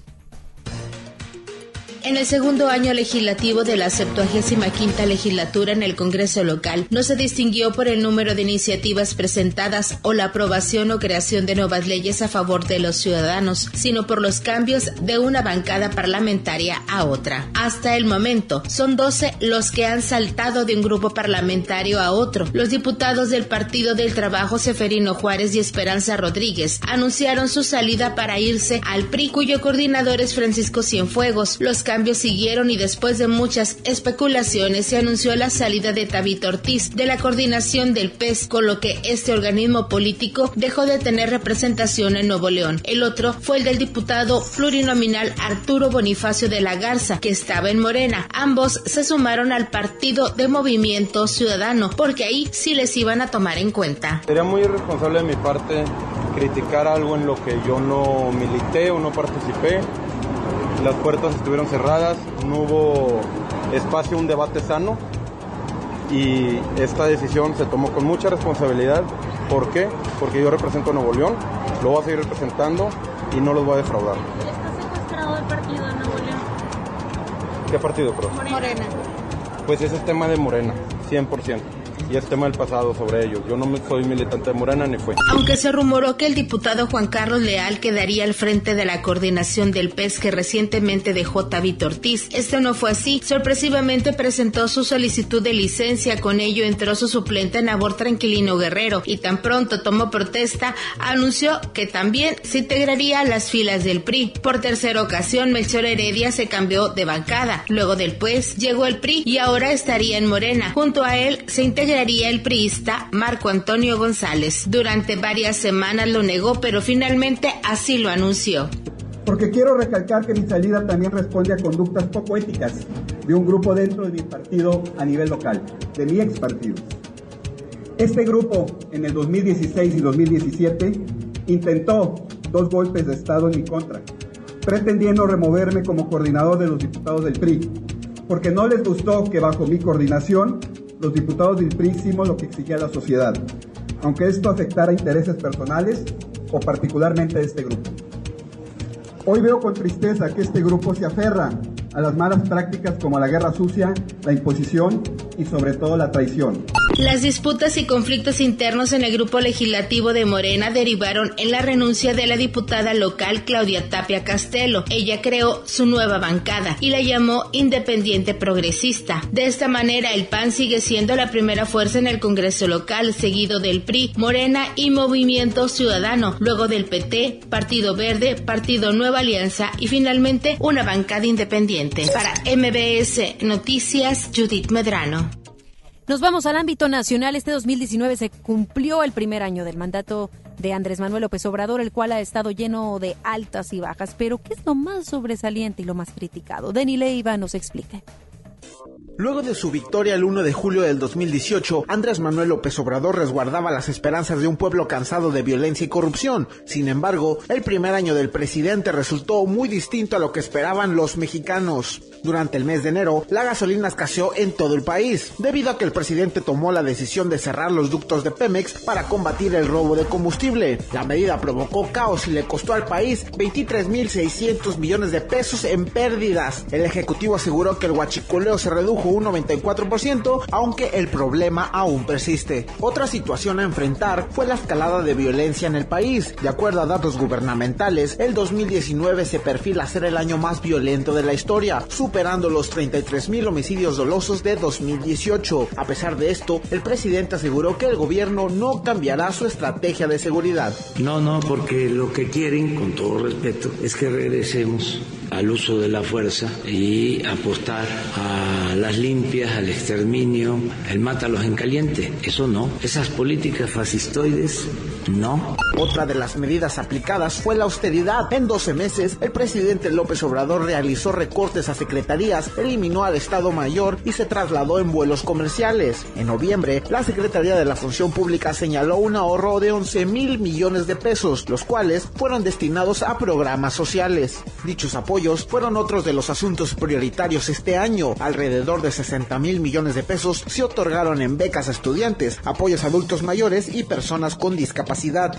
En el segundo año legislativo de la 75 legislatura en el Congreso local, no se distinguió por el número de iniciativas presentadas o la aprobación o creación de nuevas leyes a favor de los ciudadanos, sino por los cambios de una bancada parlamentaria a otra. Hasta el momento, son 12 los que han saltado de un grupo parlamentario a otro. Los diputados del Partido del Trabajo Seferino Juárez y Esperanza Rodríguez anunciaron su salida para irse al PRI, cuyo coordinador es Francisco Cienfuegos. Los cambios siguieron y después de muchas especulaciones se anunció la salida de Tabito Ortiz de la coordinación del PES, con lo que este organismo político dejó de tener representación en Nuevo León. El otro fue el del diputado plurinominal Arturo Bonifacio de la Garza, que estaba en Morena. Ambos se sumaron al partido de Movimiento Ciudadano, porque ahí sí les iban a tomar en cuenta. Sería muy irresponsable de mi parte criticar algo en lo que yo no milité o no participé las puertas estuvieron cerradas, no hubo espacio, un debate sano y esta decisión se tomó con mucha responsabilidad. ¿Por qué? Porque yo represento a Nuevo León, lo voy a seguir representando y no los voy a defraudar. ¿Está secuestrado el partido de Nuevo León? ¿Qué partido, Pro? Morena. Pues ese es tema de Morena, 100% y es tema del pasado sobre ellos. Yo no soy militante de Morena ni fue. Aunque se rumoró que el diputado Juan Carlos Leal quedaría al frente de la coordinación del PES que recientemente dejó Tabito Ortiz, esto no fue así. Sorpresivamente presentó su solicitud de licencia, con ello entró su suplente Nabor Tranquilino Guerrero y tan pronto tomó protesta, anunció que también se integraría a las filas del PRI. Por tercera ocasión, Melchor Heredia se cambió de bancada. Luego del PES llegó el PRI y ahora estaría en Morena. Junto a él se integraría el priista Marco Antonio González. Durante varias semanas lo negó, pero finalmente así lo anunció. Porque quiero recalcar que mi salida también responde a conductas poco éticas de un grupo dentro de mi partido a nivel local, de mi ex partido. Este grupo en el 2016 y 2017 intentó dos golpes de Estado en mi contra, pretendiendo removerme como coordinador de los diputados del PRI, porque no les gustó que bajo mi coordinación los diputados del PRI hicimos lo que exigía la sociedad, aunque esto afectara intereses personales o particularmente de este grupo. Hoy veo con tristeza que este grupo se aferra a las malas prácticas como la guerra sucia, la imposición y sobre todo la traición. Las disputas y conflictos internos en el grupo legislativo de Morena derivaron en la renuncia de la diputada local Claudia Tapia Castelo. Ella creó su nueva bancada y la llamó Independiente Progresista. De esta manera, el PAN sigue siendo la primera fuerza en el Congreso local, seguido del PRI, Morena y Movimiento Ciudadano, luego del PT, Partido Verde, Partido Nueva Alianza y finalmente una bancada independiente. Para MBS Noticias, Judith Medrano. Nos vamos al ámbito nacional. Este 2019 se cumplió el primer año del mandato de Andrés Manuel López Obrador, el cual ha estado lleno de altas y bajas. Pero, ¿qué es lo más sobresaliente y lo más criticado? Denny Leiva nos explique. Luego de su victoria el 1 de julio del 2018, Andrés Manuel López Obrador resguardaba las esperanzas de un pueblo cansado de violencia y corrupción. Sin embargo, el primer año del presidente resultó muy distinto a lo que esperaban los mexicanos. Durante el mes de enero, la gasolina escaseó en todo el país, debido a que el presidente tomó la decisión de cerrar los ductos de Pemex para combatir el robo de combustible. La medida provocó caos y le costó al país 23.600 millones de pesos en pérdidas. El ejecutivo aseguró que el huachicoleo se redujo un 94%, aunque el problema aún persiste. Otra situación a enfrentar fue la escalada de violencia en el país. De acuerdo a datos gubernamentales, el 2019 se perfila ser el año más violento de la historia, superando los 33 mil homicidios dolosos de 2018. A pesar de esto, el presidente aseguró que el gobierno no cambiará su estrategia de seguridad. No, no, porque lo que quieren, con todo respeto, es que regresemos al uso de la fuerza y apostar a limpias, al exterminio, el mátalos en caliente. Eso no. Esas políticas fascistoides, no. Otra de las medidas aplicadas fue la austeridad. En 12 meses, el presidente López Obrador realizó recortes a secretarías, eliminó al Estado Mayor y se trasladó en vuelos comerciales. En noviembre, la Secretaría de la Función Pública señaló un ahorro de 11 mil millones de pesos, los cuales fueron destinados a programas sociales. Dichos apoyos fueron otros de los asuntos prioritarios este año. Alrededor de 60 mil millones de pesos se otorgaron en becas a estudiantes, apoyos a adultos mayores y personas con discapacidad.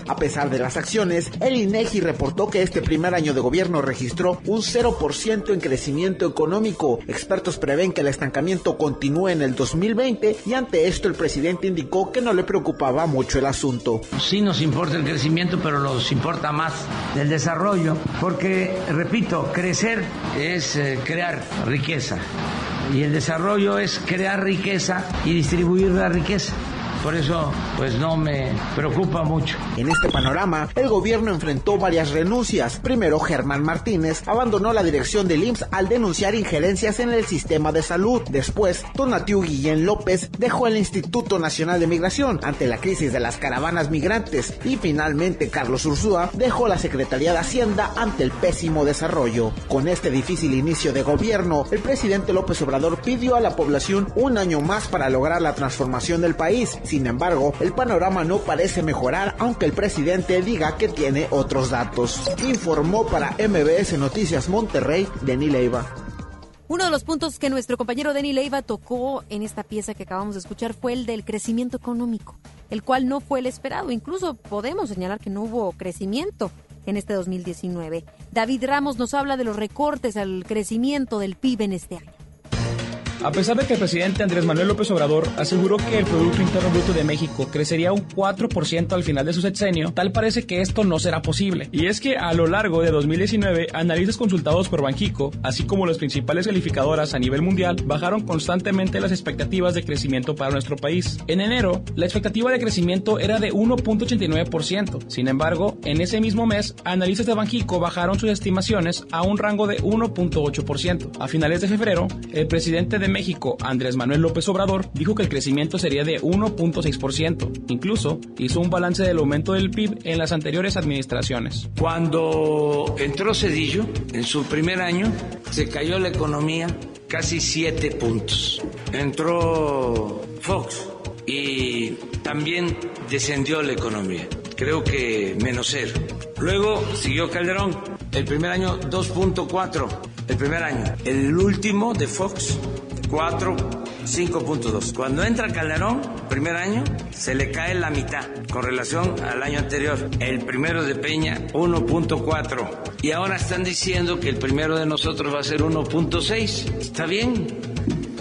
A pesar de las acciones, el INEGI reportó que este primer año de gobierno registró un 0% en crecimiento económico. Expertos prevén que el estancamiento continúe en el 2020 y ante esto el presidente indicó que no le preocupaba mucho el asunto. Sí nos importa el crecimiento, pero nos importa más el desarrollo, porque, repito, crecer es eh, crear riqueza y el desarrollo es crear riqueza y distribuir la riqueza. Por eso, pues no me preocupa mucho. En este panorama, el gobierno enfrentó varias renuncias. Primero, Germán Martínez abandonó la dirección del IMSS al denunciar injerencias en el sistema de salud. Después, Tonatiu Guillén López dejó el Instituto Nacional de Migración ante la crisis de las caravanas migrantes. Y finalmente, Carlos Ursúa dejó la Secretaría de Hacienda ante el pésimo desarrollo. Con este difícil inicio de gobierno, el presidente López Obrador pidió a la población un año más para lograr la transformación del país. Embargo, el panorama no parece mejorar aunque el presidente diga que tiene otros datos. Informó para MBS Noticias Monterrey, Denis Leiva. Uno de los puntos que nuestro compañero Denis Leiva tocó en esta pieza que acabamos de escuchar fue el del crecimiento económico, el cual no fue el esperado. Incluso podemos señalar que no hubo crecimiento en este 2019. David Ramos nos habla de los recortes al crecimiento del PIB en este año. A pesar de que el presidente Andrés Manuel López Obrador aseguró que el Producto Interno Bruto de México crecería un 4% al final de su sexenio, tal parece que esto no será posible. Y es que a lo largo de 2019, analistas consultados por Banjico, así como las principales calificadoras a nivel mundial, bajaron constantemente las expectativas de crecimiento para nuestro país. En enero, la expectativa de crecimiento era de 1.89%. Sin embargo, en ese mismo mes, analistas de Banjico bajaron sus estimaciones a un rango de 1.8%. A finales de febrero, el presidente de México, Andrés Manuel López Obrador, dijo que el crecimiento sería de 1.6%. Incluso hizo un balance del aumento del PIB en las anteriores administraciones. Cuando entró Cedillo, en su primer año, se cayó la economía casi 7 puntos. Entró Fox y también descendió la economía. Creo que menos cero. Luego siguió Calderón. El primer año 2.4. El primer año. El último de Fox 4, 5.2. Cuando entra Calderón, primer año, se le cae la mitad con relación al año anterior. El primero de Peña, 1.4. Y ahora están diciendo que el primero de nosotros va a ser 1.6. Está bien,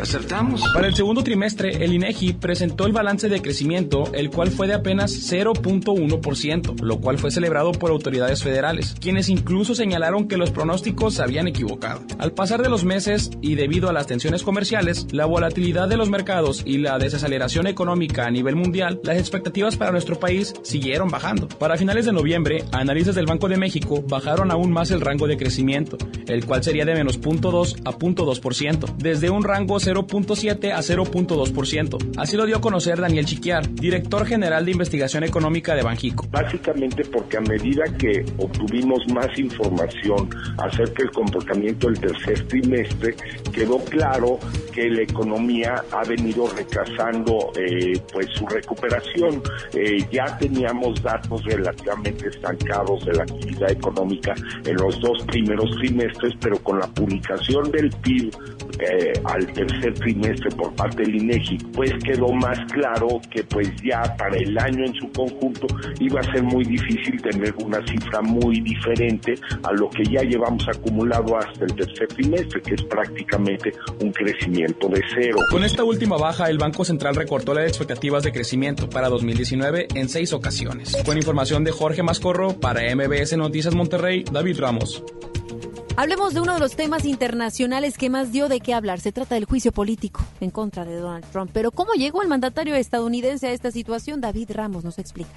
acertamos. Para el segundo trimestre, el INEGI presentó el balance de crecimiento, el cual fue de apenas 0.1%, lo cual fue celebrado por autoridades federales, quienes incluso señalaron que los pronósticos se habían equivocado. Al pasar de los meses y debido a las tensiones comerciales, la volatilidad de los mercados y la desaceleración económica a nivel mundial, las expectativas para nuestro país siguieron bajando. Para finales de noviembre, analistas del Banco de México bajaron aún más el rango de crecimiento, el cual sería de menos 0.2 a 0.2%, desde un rango 0.7 a 0.2%. Así lo dio a conocer Daniel Chiquiar, director general de investigación económica de Banjico. Básicamente porque a medida que obtuvimos más información acerca del comportamiento del tercer trimestre, quedó claro que la economía ha venido retrasando eh, pues su recuperación. Eh, ya teníamos datos relativamente estancados de la actividad económica en los dos primeros trimestres, pero con la publicación del PIB eh, al tercer trimestre por parte del INEGI, pues quedó más claro que pues ya para el año en su conjunto iba a ser muy difícil tener una cifra muy diferente a lo que ya llevamos acumulado hasta el tercer trimestre, que es prácticamente un crecimiento de cero. Con esta última baja, el Banco Central recortó las expectativas de crecimiento para 2019 en seis ocasiones. Con información de Jorge Mascorro para MBS Noticias Monterrey, David Ramos. Hablemos de uno de los temas internacionales que más dio de qué hablar. Se trata del juicio político en contra de Donald Trump. Pero ¿cómo llegó el mandatario estadounidense a esta situación? David Ramos nos explica.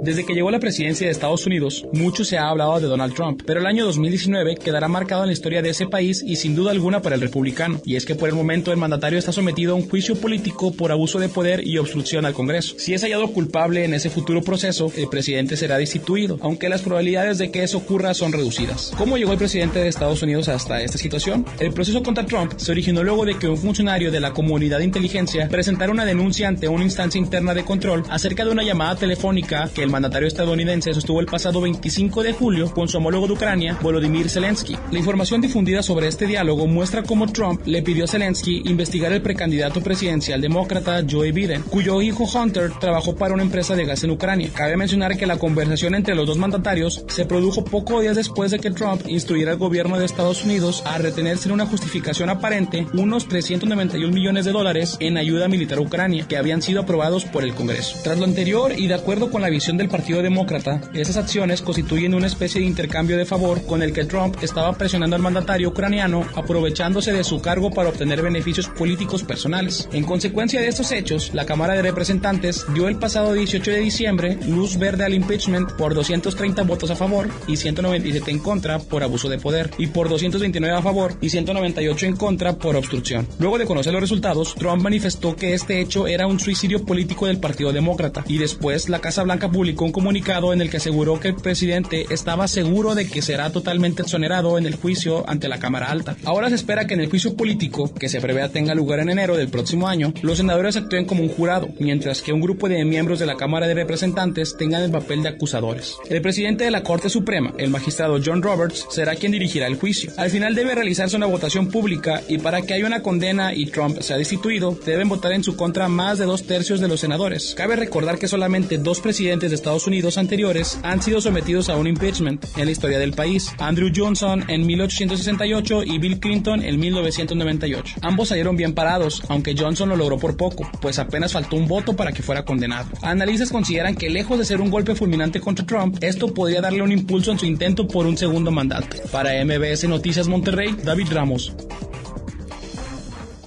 Desde que llegó a la presidencia de Estados Unidos, mucho se ha hablado de Donald Trump, pero el año 2019 quedará marcado en la historia de ese país y sin duda alguna para el republicano. Y es que por el momento el mandatario está sometido a un juicio político por abuso de poder y obstrucción al Congreso. Si es hallado culpable en ese futuro proceso, el presidente será destituido, aunque las probabilidades de que eso ocurra son reducidas. ¿Cómo llegó el presidente de Estados Unidos hasta esta situación? El proceso contra Trump se originó luego de que un funcionario de la comunidad de inteligencia presentara una denuncia ante una instancia interna de control acerca de una llamada telefónica que el mandatario estadounidense sostuvo el pasado 25 de julio con su homólogo de Ucrania, Volodymyr Zelensky. La información difundida sobre este diálogo muestra cómo Trump le pidió a Zelensky investigar el precandidato presidencial demócrata Joe Biden, cuyo hijo Hunter trabajó para una empresa de gas en Ucrania. Cabe mencionar que la conversación entre los dos mandatarios se produjo pocos días después de que Trump instruyera al gobierno de Estados Unidos a retener sin una justificación aparente unos 391 millones de dólares en ayuda militar a Ucrania que habían sido aprobados por el Congreso. Tras lo anterior y de acuerdo con la visión del Partido Demócrata, esas acciones constituyen una especie de intercambio de favor con el que Trump estaba presionando al mandatario ucraniano aprovechándose de su cargo para obtener beneficios políticos personales. En consecuencia de estos hechos, la Cámara de Representantes dio el pasado 18 de diciembre luz verde al impeachment por 230 votos a favor y 197 en contra por abuso de poder y por 229 a favor y 198 en contra por obstrucción. Luego de conocer los resultados, Trump manifestó que este hecho era un suicidio político del Partido Demócrata y después la Casa Blanca publicó un comunicado en el que aseguró que el presidente estaba seguro de que será totalmente exonerado en el juicio ante la Cámara Alta. Ahora se espera que en el juicio político, que se prevé tenga lugar en enero del próximo año, los senadores actúen como un jurado, mientras que un grupo de miembros de la Cámara de Representantes tengan el papel de acusadores. El presidente de la Corte Suprema, el magistrado John Roberts, será quien dirigirá el juicio. Al final debe realizarse una votación pública y para que haya una condena y Trump sea destituido, deben votar en su contra más de dos tercios de los senadores. Cabe recordar que solamente dos presidentes de Estados Unidos anteriores han sido sometidos a un impeachment en la historia del país. Andrew Johnson en 1868 y Bill Clinton en 1998. Ambos salieron bien parados, aunque Johnson lo logró por poco, pues apenas faltó un voto para que fuera condenado. Analistas consideran que lejos de ser un golpe fulminante contra Trump, esto podría darle un impulso en su intento por un segundo mandato. Para MBS Noticias Monterrey, David Ramos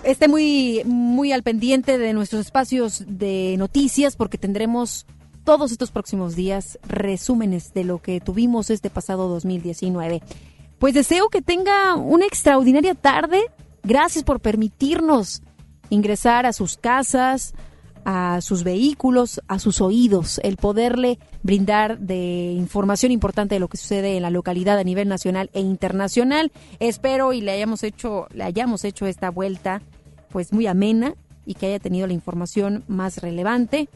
esté muy, muy al pendiente de nuestros espacios de noticias porque tendremos todos estos próximos días resúmenes de lo que tuvimos este pasado 2019. Pues deseo que tenga una extraordinaria tarde. Gracias por permitirnos ingresar a sus casas, a sus vehículos, a sus oídos, el poderle brindar de información importante de lo que sucede en la localidad a nivel nacional e internacional. Espero y le hayamos hecho, le hayamos hecho esta vuelta pues muy amena y que haya tenido la información más relevante.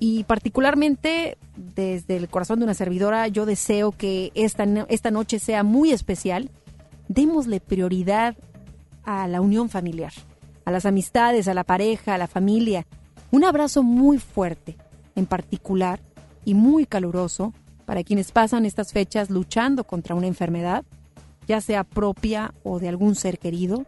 Y particularmente desde el corazón de una servidora, yo deseo que esta, esta noche sea muy especial. Démosle prioridad a la unión familiar, a las amistades, a la pareja, a la familia. Un abrazo muy fuerte, en particular, y muy caluroso para quienes pasan estas fechas luchando contra una enfermedad, ya sea propia o de algún ser querido.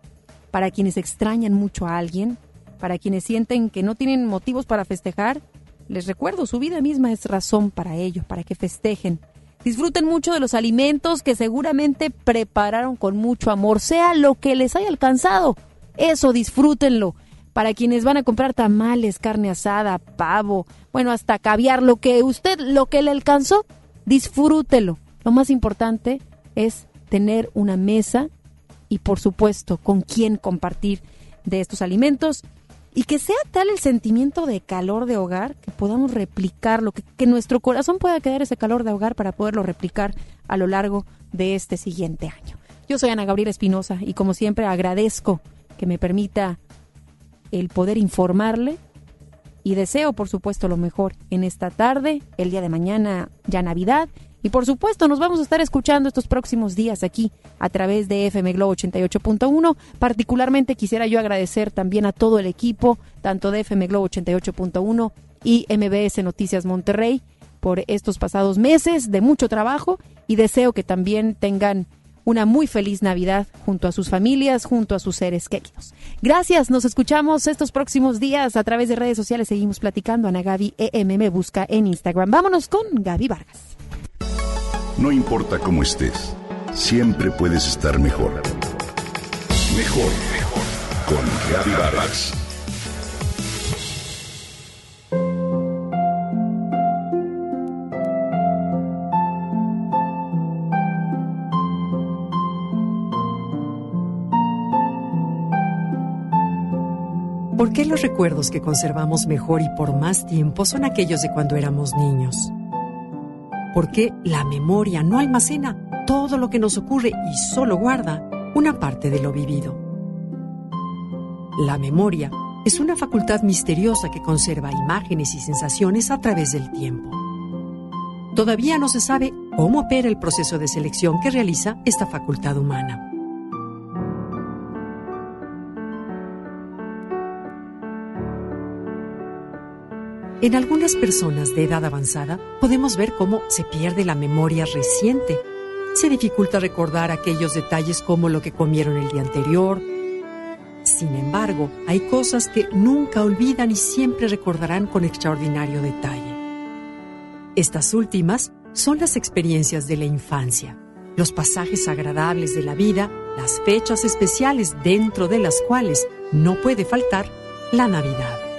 para quienes extrañan mucho a alguien, para quienes sienten que no tienen motivos para festejar. Les recuerdo, su vida misma es razón para ello, para que festejen. Disfruten mucho de los alimentos que seguramente prepararon con mucho amor, sea lo que les haya alcanzado. Eso disfrútenlo. Para quienes van a comprar tamales, carne asada, pavo, bueno, hasta caviar, lo que usted, lo que le alcanzó, disfrútelo. Lo más importante es tener una mesa y por supuesto con quién compartir de estos alimentos y que sea tal el sentimiento de calor de hogar que podamos replicarlo, que, que nuestro corazón pueda quedar ese calor de hogar para poderlo replicar a lo largo de este siguiente año. Yo soy Ana Gabriela Espinosa y como siempre agradezco que me permita el poder informarle y deseo por supuesto lo mejor en esta tarde, el día de mañana ya Navidad y por supuesto nos vamos a estar escuchando estos próximos días aquí a través de FM Globo 88.1. Particularmente quisiera yo agradecer también a todo el equipo, tanto de FM Globo 88.1 y MBS Noticias Monterrey por estos pasados meses de mucho trabajo y deseo que también tengan una muy feliz Navidad junto a sus familias, junto a sus seres queridos. Gracias, nos escuchamos estos próximos días a través de redes sociales. Seguimos platicando. Ana Gaby EM me busca en Instagram. Vámonos con Gaby Vargas. No importa cómo estés, siempre puedes estar mejor. Mejor, mejor. Con Vargas. ¿Por qué los recuerdos que conservamos mejor y por más tiempo son aquellos de cuando éramos niños? ¿Por qué la memoria no almacena todo lo que nos ocurre y solo guarda una parte de lo vivido? La memoria es una facultad misteriosa que conserva imágenes y sensaciones a través del tiempo. Todavía no se sabe cómo opera el proceso de selección que realiza esta facultad humana. En algunas personas de edad avanzada podemos ver cómo se pierde la memoria reciente. Se dificulta recordar aquellos detalles como lo que comieron el día anterior. Sin embargo, hay cosas que nunca olvidan y siempre recordarán con extraordinario detalle. Estas últimas son las experiencias de la infancia, los pasajes agradables de la vida, las fechas especiales dentro de las cuales no puede faltar la Navidad.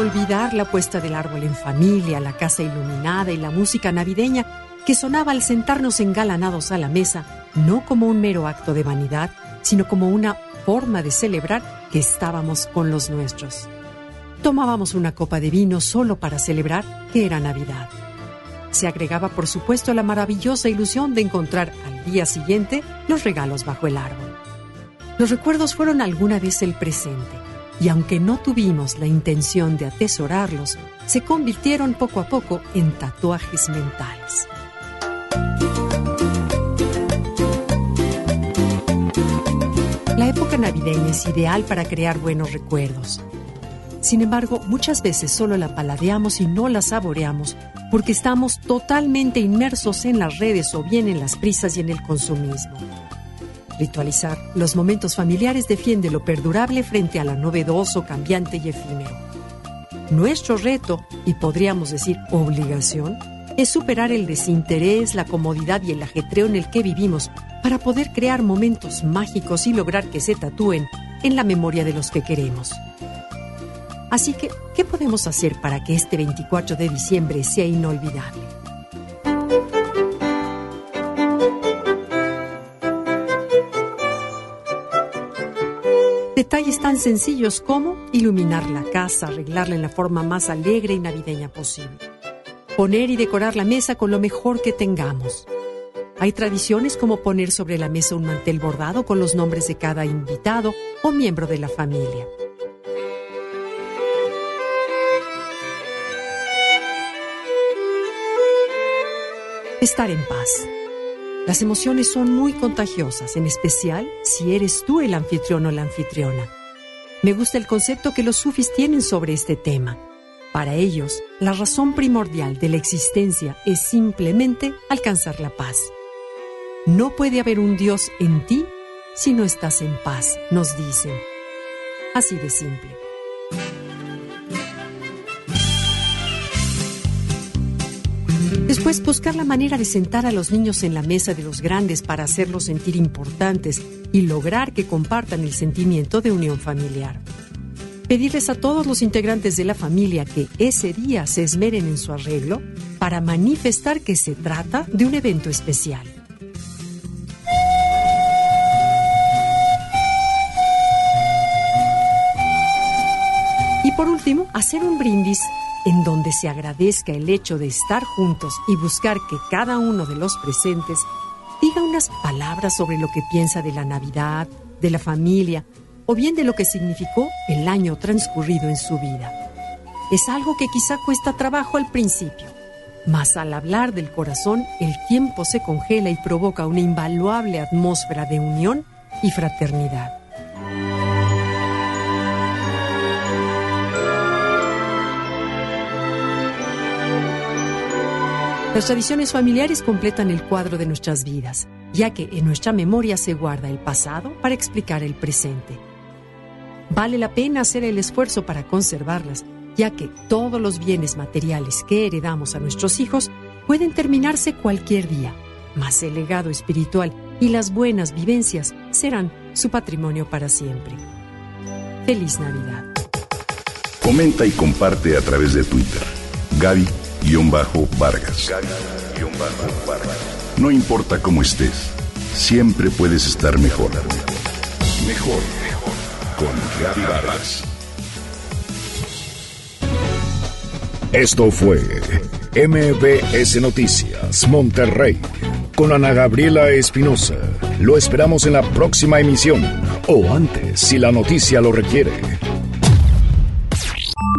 ¿Cómo olvidar la puesta del árbol en familia, la casa iluminada y la música navideña que sonaba al sentarnos engalanados a la mesa, no como un mero acto de vanidad, sino como una forma de celebrar que estábamos con los nuestros? Tomábamos una copa de vino solo para celebrar que era Navidad. Se agregaba, por supuesto, la maravillosa ilusión de encontrar al día siguiente los regalos bajo el árbol. Los recuerdos fueron alguna vez el presente y aunque no tuvimos la intención de atesorarlos, se convirtieron poco a poco en tatuajes mentales. La época navideña es ideal para crear buenos recuerdos. Sin embargo, muchas veces solo la paladeamos y no la saboreamos porque estamos totalmente inmersos en las redes o bien en las prisas y en el consumismo. Ritualizar los momentos familiares defiende lo perdurable frente a lo novedoso, cambiante y efímero. Nuestro reto, y podríamos decir obligación, es superar el desinterés, la comodidad y el ajetreo en el que vivimos para poder crear momentos mágicos y lograr que se tatúen en la memoria de los que queremos. Así que, ¿qué podemos hacer para que este 24 de diciembre sea inolvidable? Detalles tan sencillos como iluminar la casa, arreglarla en la forma más alegre y navideña posible. Poner y decorar la mesa con lo mejor que tengamos. Hay tradiciones como poner sobre la mesa un mantel bordado con los nombres de cada invitado o miembro de la familia. Estar en paz. Las emociones son muy contagiosas, en especial si eres tú el anfitrión o la anfitriona. Me gusta el concepto que los sufis tienen sobre este tema. Para ellos, la razón primordial de la existencia es simplemente alcanzar la paz. No puede haber un Dios en ti si no estás en paz, nos dicen. Así de simple. Después, buscar la manera de sentar a los niños en la mesa de los grandes para hacerlos sentir importantes y lograr que compartan el sentimiento de unión familiar. Pedirles a todos los integrantes de la familia que ese día se esmeren en su arreglo para manifestar que se trata de un evento especial. Y por último, hacer un brindis en donde se agradezca el hecho de estar juntos y buscar que cada uno de los presentes diga unas palabras sobre lo que piensa de la Navidad, de la familia o bien de lo que significó el año transcurrido en su vida. Es algo que quizá cuesta trabajo al principio, mas al hablar del corazón el tiempo se congela y provoca una invaluable atmósfera de unión y fraternidad. Las tradiciones familiares completan el cuadro de nuestras vidas, ya que en nuestra memoria se guarda el pasado para explicar el presente. Vale la pena hacer el esfuerzo para conservarlas, ya que todos los bienes materiales que heredamos a nuestros hijos pueden terminarse cualquier día, mas el legado espiritual y las buenas vivencias serán su patrimonio para siempre. Feliz Navidad. Comenta y comparte a través de Twitter. Gaby Vargas. No importa cómo estés, siempre puedes estar mejor. Mejor, mejor. Con Gaby Vargas. Esto fue MBS Noticias Monterrey con Ana Gabriela Espinosa. Lo esperamos en la próxima emisión o antes si la noticia lo requiere.